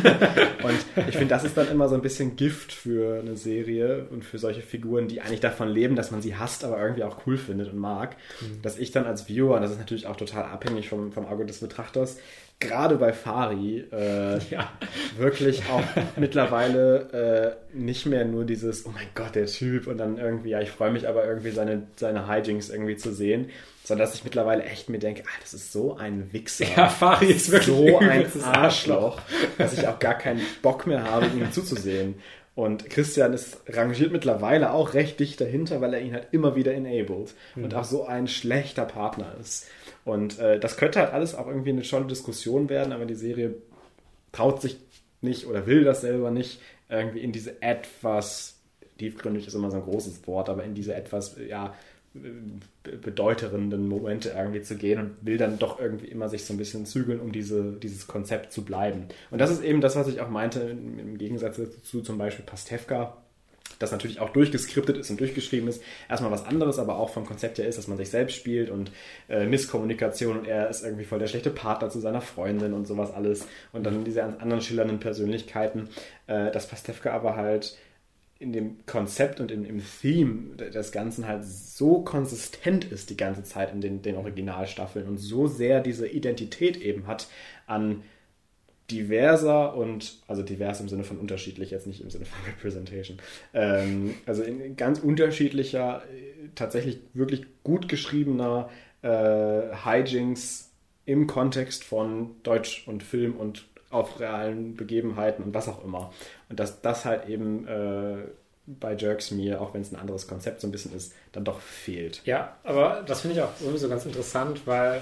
und ich finde, das ist dann immer so ein bisschen Gift für eine Serie und für solche Figuren, die eigentlich davon leben, dass man sie hasst, aber irgendwie auch cool findet und mag, mhm. dass ich dann als Viewer, und das ist natürlich auch total abhängig vom, vom Auge des Betrachters, gerade bei Fari äh, ja. wirklich auch mittlerweile äh, nicht mehr nur dieses, oh mein Gott, der Typ und dann irgendwie, ja, ich freue mich aber irgendwie seine, seine Hijinks irgendwie zu sehen, sondern dass ich mittlerweile echt mir denke, ah, das ist so ein Wichser. Ja, Fari ist wirklich so ein Arschloch, dass ich auch gar keinen Bock mehr habe, ihm zuzusehen. Und Christian ist rangiert mittlerweile auch recht dicht dahinter, weil er ihn halt immer wieder enabled mhm. und auch so ein schlechter Partner ist. Und äh, das könnte halt alles auch irgendwie eine tolle Diskussion werden, aber die Serie traut sich nicht oder will das selber nicht, irgendwie in diese etwas, tiefgründig ist immer so ein großes Wort, aber in diese etwas, ja, bedeutenden Momente irgendwie zu gehen und will dann doch irgendwie immer sich so ein bisschen zügeln, um diese, dieses Konzept zu bleiben. Und das ist eben das, was ich auch meinte, im Gegensatz zu zum Beispiel Pastewka, das natürlich auch durchgeskriptet ist und durchgeschrieben ist, erstmal was anderes, aber auch vom Konzept her ist, dass man sich selbst spielt und äh, Misskommunikation und er ist irgendwie voll der schlechte Partner zu seiner Freundin und sowas alles und dann diese anderen schillernden Persönlichkeiten, äh, dass Pastewka aber halt in dem Konzept und im, im Theme des Ganzen halt so konsistent ist die ganze Zeit in den, den Originalstaffeln und so sehr diese Identität eben hat an diverser und, also divers im Sinne von unterschiedlich, jetzt nicht im Sinne von Representation, ähm, also in ganz unterschiedlicher, tatsächlich wirklich gut geschriebener äh, Hijinks im Kontext von Deutsch und Film und auf realen Begebenheiten und was auch immer. Und dass das halt eben äh, bei Jerks mir, auch wenn es ein anderes Konzept so ein bisschen ist, dann doch fehlt. Ja, aber das finde ich auch sowieso ganz interessant, weil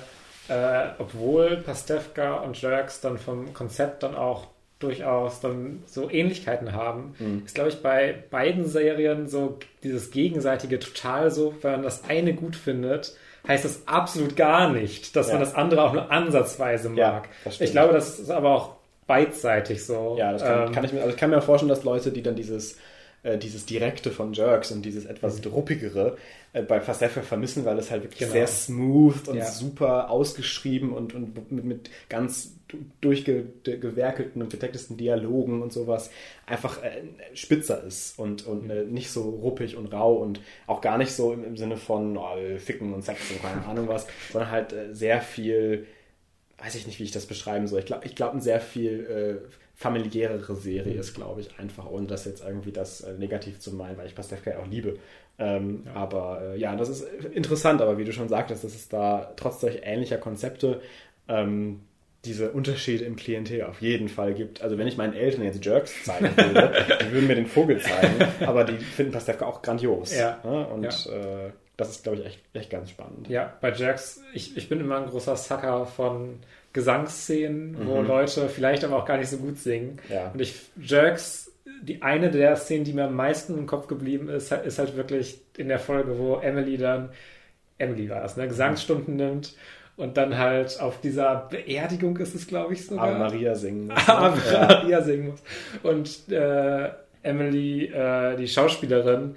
äh, obwohl Pastewka und Jerks dann vom Konzept dann auch durchaus dann so Ähnlichkeiten haben, mhm. ist glaube ich bei beiden Serien so dieses gegenseitige total so, wenn man das eine gut findet, heißt das absolut gar nicht, dass ja. man das andere auch nur ansatzweise mag. Ja, ich glaube, das ist aber auch beidseitig so. Ja, das kann, ähm, kann ich mir, also ich kann mir vorstellen, dass Leute, die dann dieses äh, dieses Direkte von Jerks und dieses etwas mhm. druppigere äh, bei Passefa vermissen, weil es halt wirklich genau. sehr smooth und ja. super ausgeschrieben und, und mit, mit ganz durchgewerkelten und getecktesten Dialogen und sowas einfach äh, spitzer ist und, und äh, nicht so ruppig und rau und auch gar nicht so im, im Sinne von oh, Ficken und Sex und keine Ahnung was, sondern halt äh, sehr viel, weiß ich nicht, wie ich das beschreiben soll. Ich glaube, ich glaube, ein sehr viel äh, familiärere Serie ist, glaube ich, einfach, ohne das jetzt irgendwie das äh, negativ zu meinen, weil ich Pastewka ja auch liebe. Ähm, ja. Aber äh, ja, das ist interessant, aber wie du schon sagtest, dass es da trotz solch ähnlicher Konzepte ähm, diese Unterschiede im Klientel auf jeden Fall gibt. Also wenn ich meinen Eltern jetzt Jerks zeigen würde, die würden mir den Vogel zeigen, aber die finden Pastewka auch grandios. Ja. Ne? Und ja. Äh, das ist, glaube ich, echt, echt ganz spannend. Ja, bei Jerks, ich, ich bin immer ein großer Sucker von Gesangsszenen, mhm. wo Leute vielleicht aber auch gar nicht so gut singen. Ja. Und ich, Jerks, die eine der Szenen, die mir am meisten im Kopf geblieben ist, ist halt wirklich in der Folge, wo Emily dann, Emily war es, ne, Gesangsstunden nimmt und dann halt auf dieser Beerdigung ist es, glaube ich, sogar. Ave Maria singen muss. Ave ja. Maria singen muss. Und äh, Emily, äh, die Schauspielerin,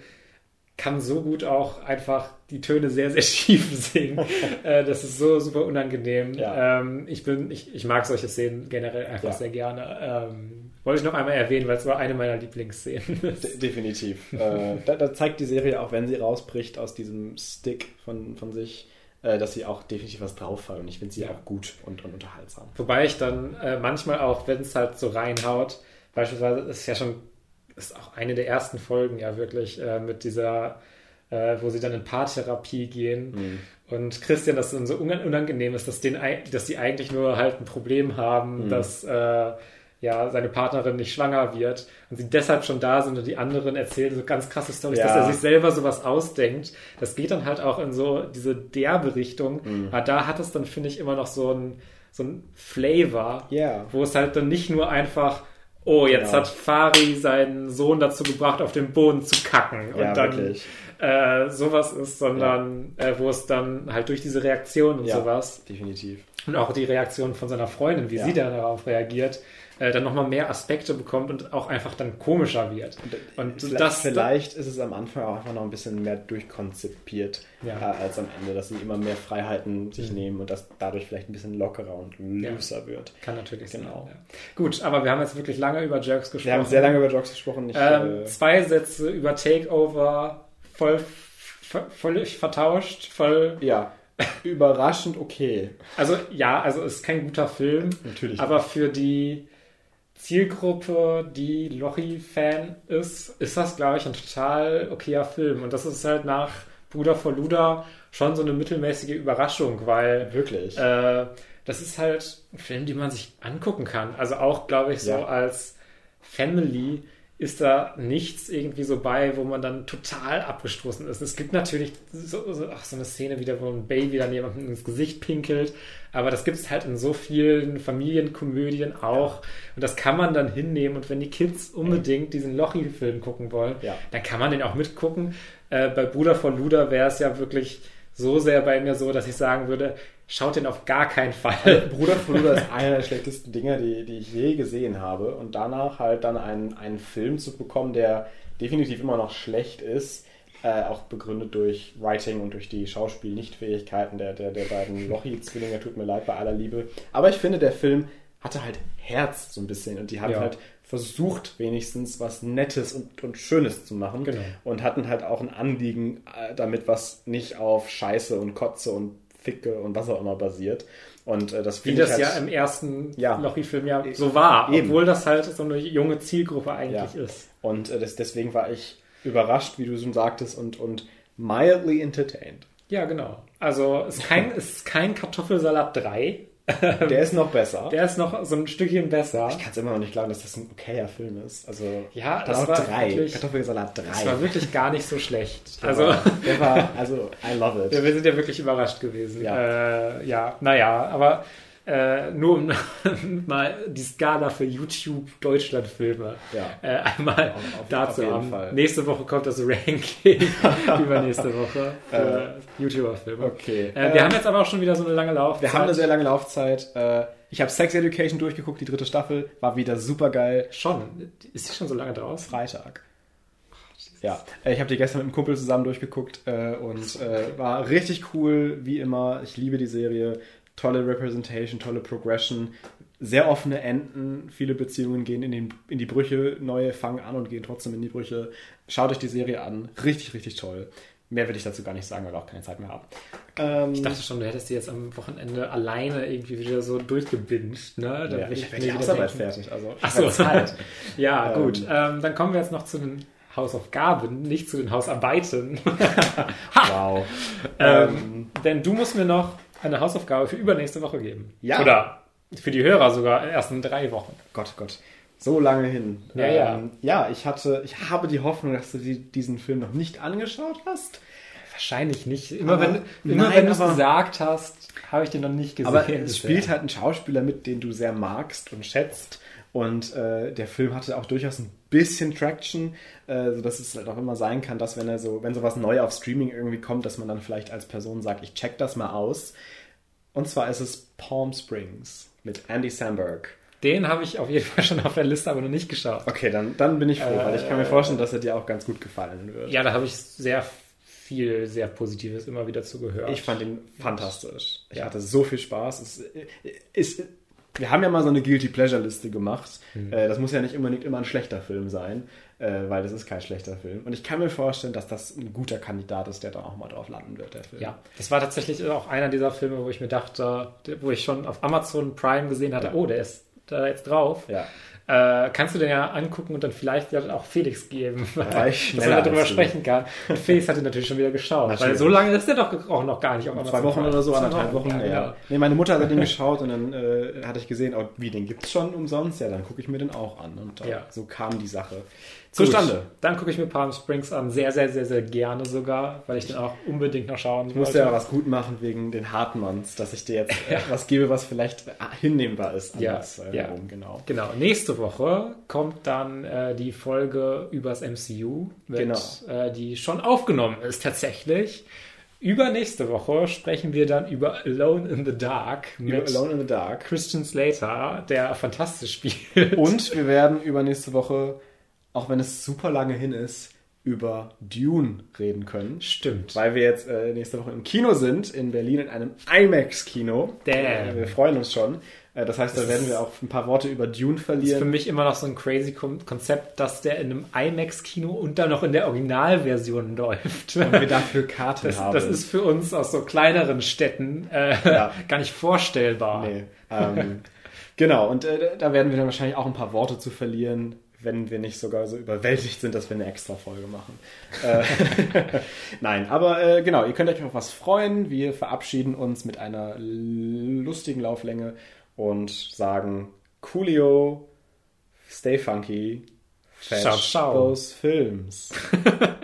kann so gut auch einfach die Töne sehr, sehr schief singen. äh, das ist so super unangenehm. Ja. Ähm, ich, bin, ich, ich mag solche Szenen generell einfach ja. sehr gerne. Ähm, wollte ich noch einmal erwähnen, weil es war eine meiner Lieblingsszenen. De definitiv. äh, da, da, zeigt die Serie auch, wenn sie rausbricht aus diesem Stick von, von sich, äh, dass sie auch definitiv was drauf hat. Und ich finde sie ja. auch gut und, und, unterhaltsam. Wobei ich dann äh, manchmal auch, wenn es halt so reinhaut, beispielsweise ist ja schon ist auch eine der ersten Folgen ja wirklich äh, mit dieser, äh, wo sie dann in Paartherapie gehen. Mhm. Und Christian, das dann so unangenehm ist, dass, den, dass die eigentlich nur halt ein Problem haben, mhm. dass äh, ja, seine Partnerin nicht schwanger wird und sie deshalb schon da sind und die anderen erzählen so ganz krasse Storys, ja. dass er sich selber sowas ausdenkt. Das geht dann halt auch in so diese derbe Richtung. Mhm. Aber da hat es dann, finde ich, immer noch so ein, so ein Flavor, yeah. wo es halt dann nicht nur einfach oh, jetzt genau. hat Fari seinen Sohn dazu gebracht, auf den Boden zu kacken. Und ja, dann äh, sowas ist, sondern ja. äh, wo es dann halt durch diese Reaktion und ja, sowas. Definitiv. Und auch die Reaktion von seiner Freundin, wie sie dann darauf reagiert, äh, dann nochmal mehr Aspekte bekommt und auch einfach dann komischer wird. Und vielleicht, das, vielleicht ist es am Anfang auch einfach noch ein bisschen mehr durchkonzipiert ja. äh, als am Ende, dass sie immer mehr Freiheiten sich mhm. nehmen und das dadurch vielleicht ein bisschen lockerer und looser ja. wird. Kann natürlich genau. sein. Ja. Gut, aber wir haben jetzt wirklich lange über Jerks gesprochen. Wir haben sehr lange über Jerks gesprochen. Ich, ähm, äh, zwei Sätze über Takeover, voll völlig vertauscht, voll ja überraschend okay. Also ja, also ist kein guter Film. Natürlich. Aber für die Zielgruppe, die Lochi-Fan ist, ist das, glaube ich, ein total okayer Film. Und das ist halt nach Bruder vor Luda schon so eine mittelmäßige Überraschung, weil Wirklich. äh, das ist halt ein Film, den man sich angucken kann. Also auch, glaube ich, so Ja. als Family ist da nichts irgendwie so bei, wo man dann total abgestoßen ist. Es gibt natürlich so, so, ach, so eine Szene wieder, wo ein Baby dann jemandem ins Gesicht pinkelt, aber das gibt es halt in so vielen Familienkomödien auch und das kann man dann hinnehmen und wenn die Kids unbedingt diesen Lochi-Film gucken wollen, Ja. dann kann man den auch mitgucken. Äh, bei Bruder von Luda wäre es ja wirklich so sehr bei mir so, dass ich sagen würde, schaut den auf gar keinen Fall. Bruder von Luda ist einer der schlechtesten Dinge, die, die ich je gesehen habe. Und danach halt dann einen, einen Film zu bekommen, der definitiv immer noch schlecht ist, äh, auch begründet durch Writing und durch die Schauspielnichtfähigkeiten der, der, der beiden Lochi-Zwillinge, tut mir leid bei aller Liebe. Aber ich finde, der Film hatte halt Herz so ein bisschen und die haben Ja. halt versucht, wenigstens was Nettes und, und Schönes zu machen Genau. und hatten halt auch ein Anliegen äh, damit, was nicht auf Scheiße und Kotze und Ficke und was auch immer basiert. Und äh, das Wie finde ich das halt, ja im ersten Ja. Lochi-Film ja so war, Eben. obwohl das halt so eine junge Zielgruppe eigentlich Ja. ist. Und äh, das, deswegen war ich überrascht, wie du schon sagtest, und, und mildly entertained. Ja, genau. Also es ist kein, es ist kein Kartoffelsalat 3. Der ist noch besser. Der ist noch so ein Stückchen besser. ich kann es immer noch nicht glauben, dass das ein okayer Film ist. Also, Ja, das war drei. wirklich- Kartoffelsalat 3. Das war wirklich gar nicht so schlecht. Der Also war, der war, also, I love it. wir sind ja wirklich überrascht gewesen. Ja. äh, ja naja, aber äh, nur um mal die Skala für YouTube Deutschland-Filme Ja. äh, einmal auf- dazu haben. Fall. Nächste Woche kommt das Ranking, übernächste Woche für YouTuber-Filme. Okay. Äh, wir Ähm, haben jetzt aber auch schon wieder so eine lange Laufzeit. Wir haben eine sehr lange Laufzeit. Äh, Ich habe Sex Education durchgeguckt, die dritte Staffel. War wieder super geil. Schon. Ist sie schon so lange draus? Freitag. Ja, äh, ich habe die gestern mit einem Kumpel zusammen durchgeguckt äh, und äh, war richtig cool, wie immer. Ich liebe die Serie. Tolle Representation, tolle Progression, sehr offene Enden. Viele Beziehungen gehen in, den, in die Brüche, neue fangen an und gehen trotzdem in die Brüche. Schaut euch die Serie an. Richtig, richtig toll. Mehr will ich dazu gar nicht sagen, weil wir auch keine Zeit mehr haben. Ähm, Ich dachte schon, du hättest die jetzt am Wochenende alleine irgendwie wieder so durchgebinged, ne? Ja, ich werde die Hausarbeit fertig. Also, ich Ach so. Zeit. Ja, Ähm, gut. Ähm, dann kommen wir jetzt noch zu den Hausaufgaben, nicht zu den Hausarbeiten. wow. ähm, denn du musst mir noch eine Hausaufgabe für übernächste Woche geben. Ja. Oder für die Hörer sogar erst in drei Wochen. Gott, Gott. So lange hin. Ja, ja. ähm, ja, ich hatte, ich habe die Hoffnung, dass du die, diesen Film noch nicht angeschaut hast. Wahrscheinlich nicht. Immer Aber- wenn, immer nein, wenn du es gesagt hast, habe ich den noch nicht gesehen. Aber es spielt halt ein Schauspieler mit, den du sehr magst und schätzt. Und äh, der Film hatte auch durchaus ein bisschen Traction, äh, sodass es halt auch immer sein kann, dass wenn er so, wenn sowas neu auf Streaming irgendwie kommt, dass man dann vielleicht als Person sagt, ich check das mal aus. Und zwar ist es Palm Springs mit Andy Samberg. Den habe ich auf jeden Fall schon auf der Liste, aber noch nicht geschaut. Okay, dann, dann bin ich froh, weil ich kann mir Äh, vorstellen, dass er dir auch ganz gut gefallen wird. Ja, da habe ich sehr viel, sehr Positives immer wieder zugehört. Ich fand ihn fantastisch. Ich Ja. hatte so viel Spaß. Es ist, wir haben ja mal so eine Guilty Pleasure Liste gemacht. Mhm. Äh, Das muss ja nicht unbedingt immer ein schlechter Film sein, äh, weil das ist kein schlechter Film. Und ich kann mir vorstellen, dass das ein guter Kandidat ist, der da auch mal drauf landen wird, der Film. Ja, das war tatsächlich auch einer dieser Filme, wo ich mir dachte, wo ich schon auf Amazon Prime gesehen hatte, Ja. oh, der ist da jetzt drauf. Ja. Äh, kannst du den ja angucken und dann vielleicht ja auch Felix geben, war ich dass er darüber sprechen kann. Und Felix hat ihn natürlich schon wieder geschaut, weil Natürlich. so lange ist der doch auch noch gar nicht auf Zwei Wochen oder so, anderthalb Wochen. ja, Ja, genau. Nee, meine Mutter hat den geschaut und dann äh, hatte ich gesehen, oh, wie, den gibt's schon umsonst? Ja, dann gucke ich mir den auch an. Und äh, Ja. so kam die Sache Gut, zustande. Dann gucke ich mir Palm Springs an, sehr, sehr, sehr, sehr gerne sogar, weil ich den auch unbedingt noch schauen Ich musste ja was gut machen wegen den Hartmanns, dass ich dir jetzt äh, was gebe, was vielleicht hinnehmbar ist. Ja, äh, ja. herum, genau. Genau, nächste Woche kommt dann äh, die Folge übers MCU, mit, Genau. äh, die schon aufgenommen ist tatsächlich. Übernächste Woche sprechen wir dann über Alone in the Dark mit Alone in the Dark. Christian Slater, der fantastisch spielt. Und wir werden übernächste Woche, auch wenn es super lange hin ist, über Dune reden können. Stimmt. Weil wir jetzt äh, nächste Woche im Kino sind, in Berlin, in einem IMAX-Kino. Damn. wir freuen uns schon. Äh, das heißt, da werden wir auch ein paar Worte über Dune Das ist für verlieren. mich immer noch so ein crazy Kon- Konzept, dass der in einem IMAX-Kino und dann noch in der Originalversion läuft. Und wir dafür Karten Das, haben. das ist für uns aus so kleineren Städten äh, Ja. gar nicht vorstellbar. Nee. Ähm, genau, und äh, da werden wir dann wahrscheinlich auch ein paar Worte zu verlieren, wenn wir nicht sogar so überwältigt sind, dass wir eine extra Folge machen. Äh, Nein, aber äh, genau, ihr könnt euch auf was freuen. Wir verabschieden uns mit einer lustigen Lauflänge und sagen Coolio, stay funky, fetch Ciao, ciao. those films.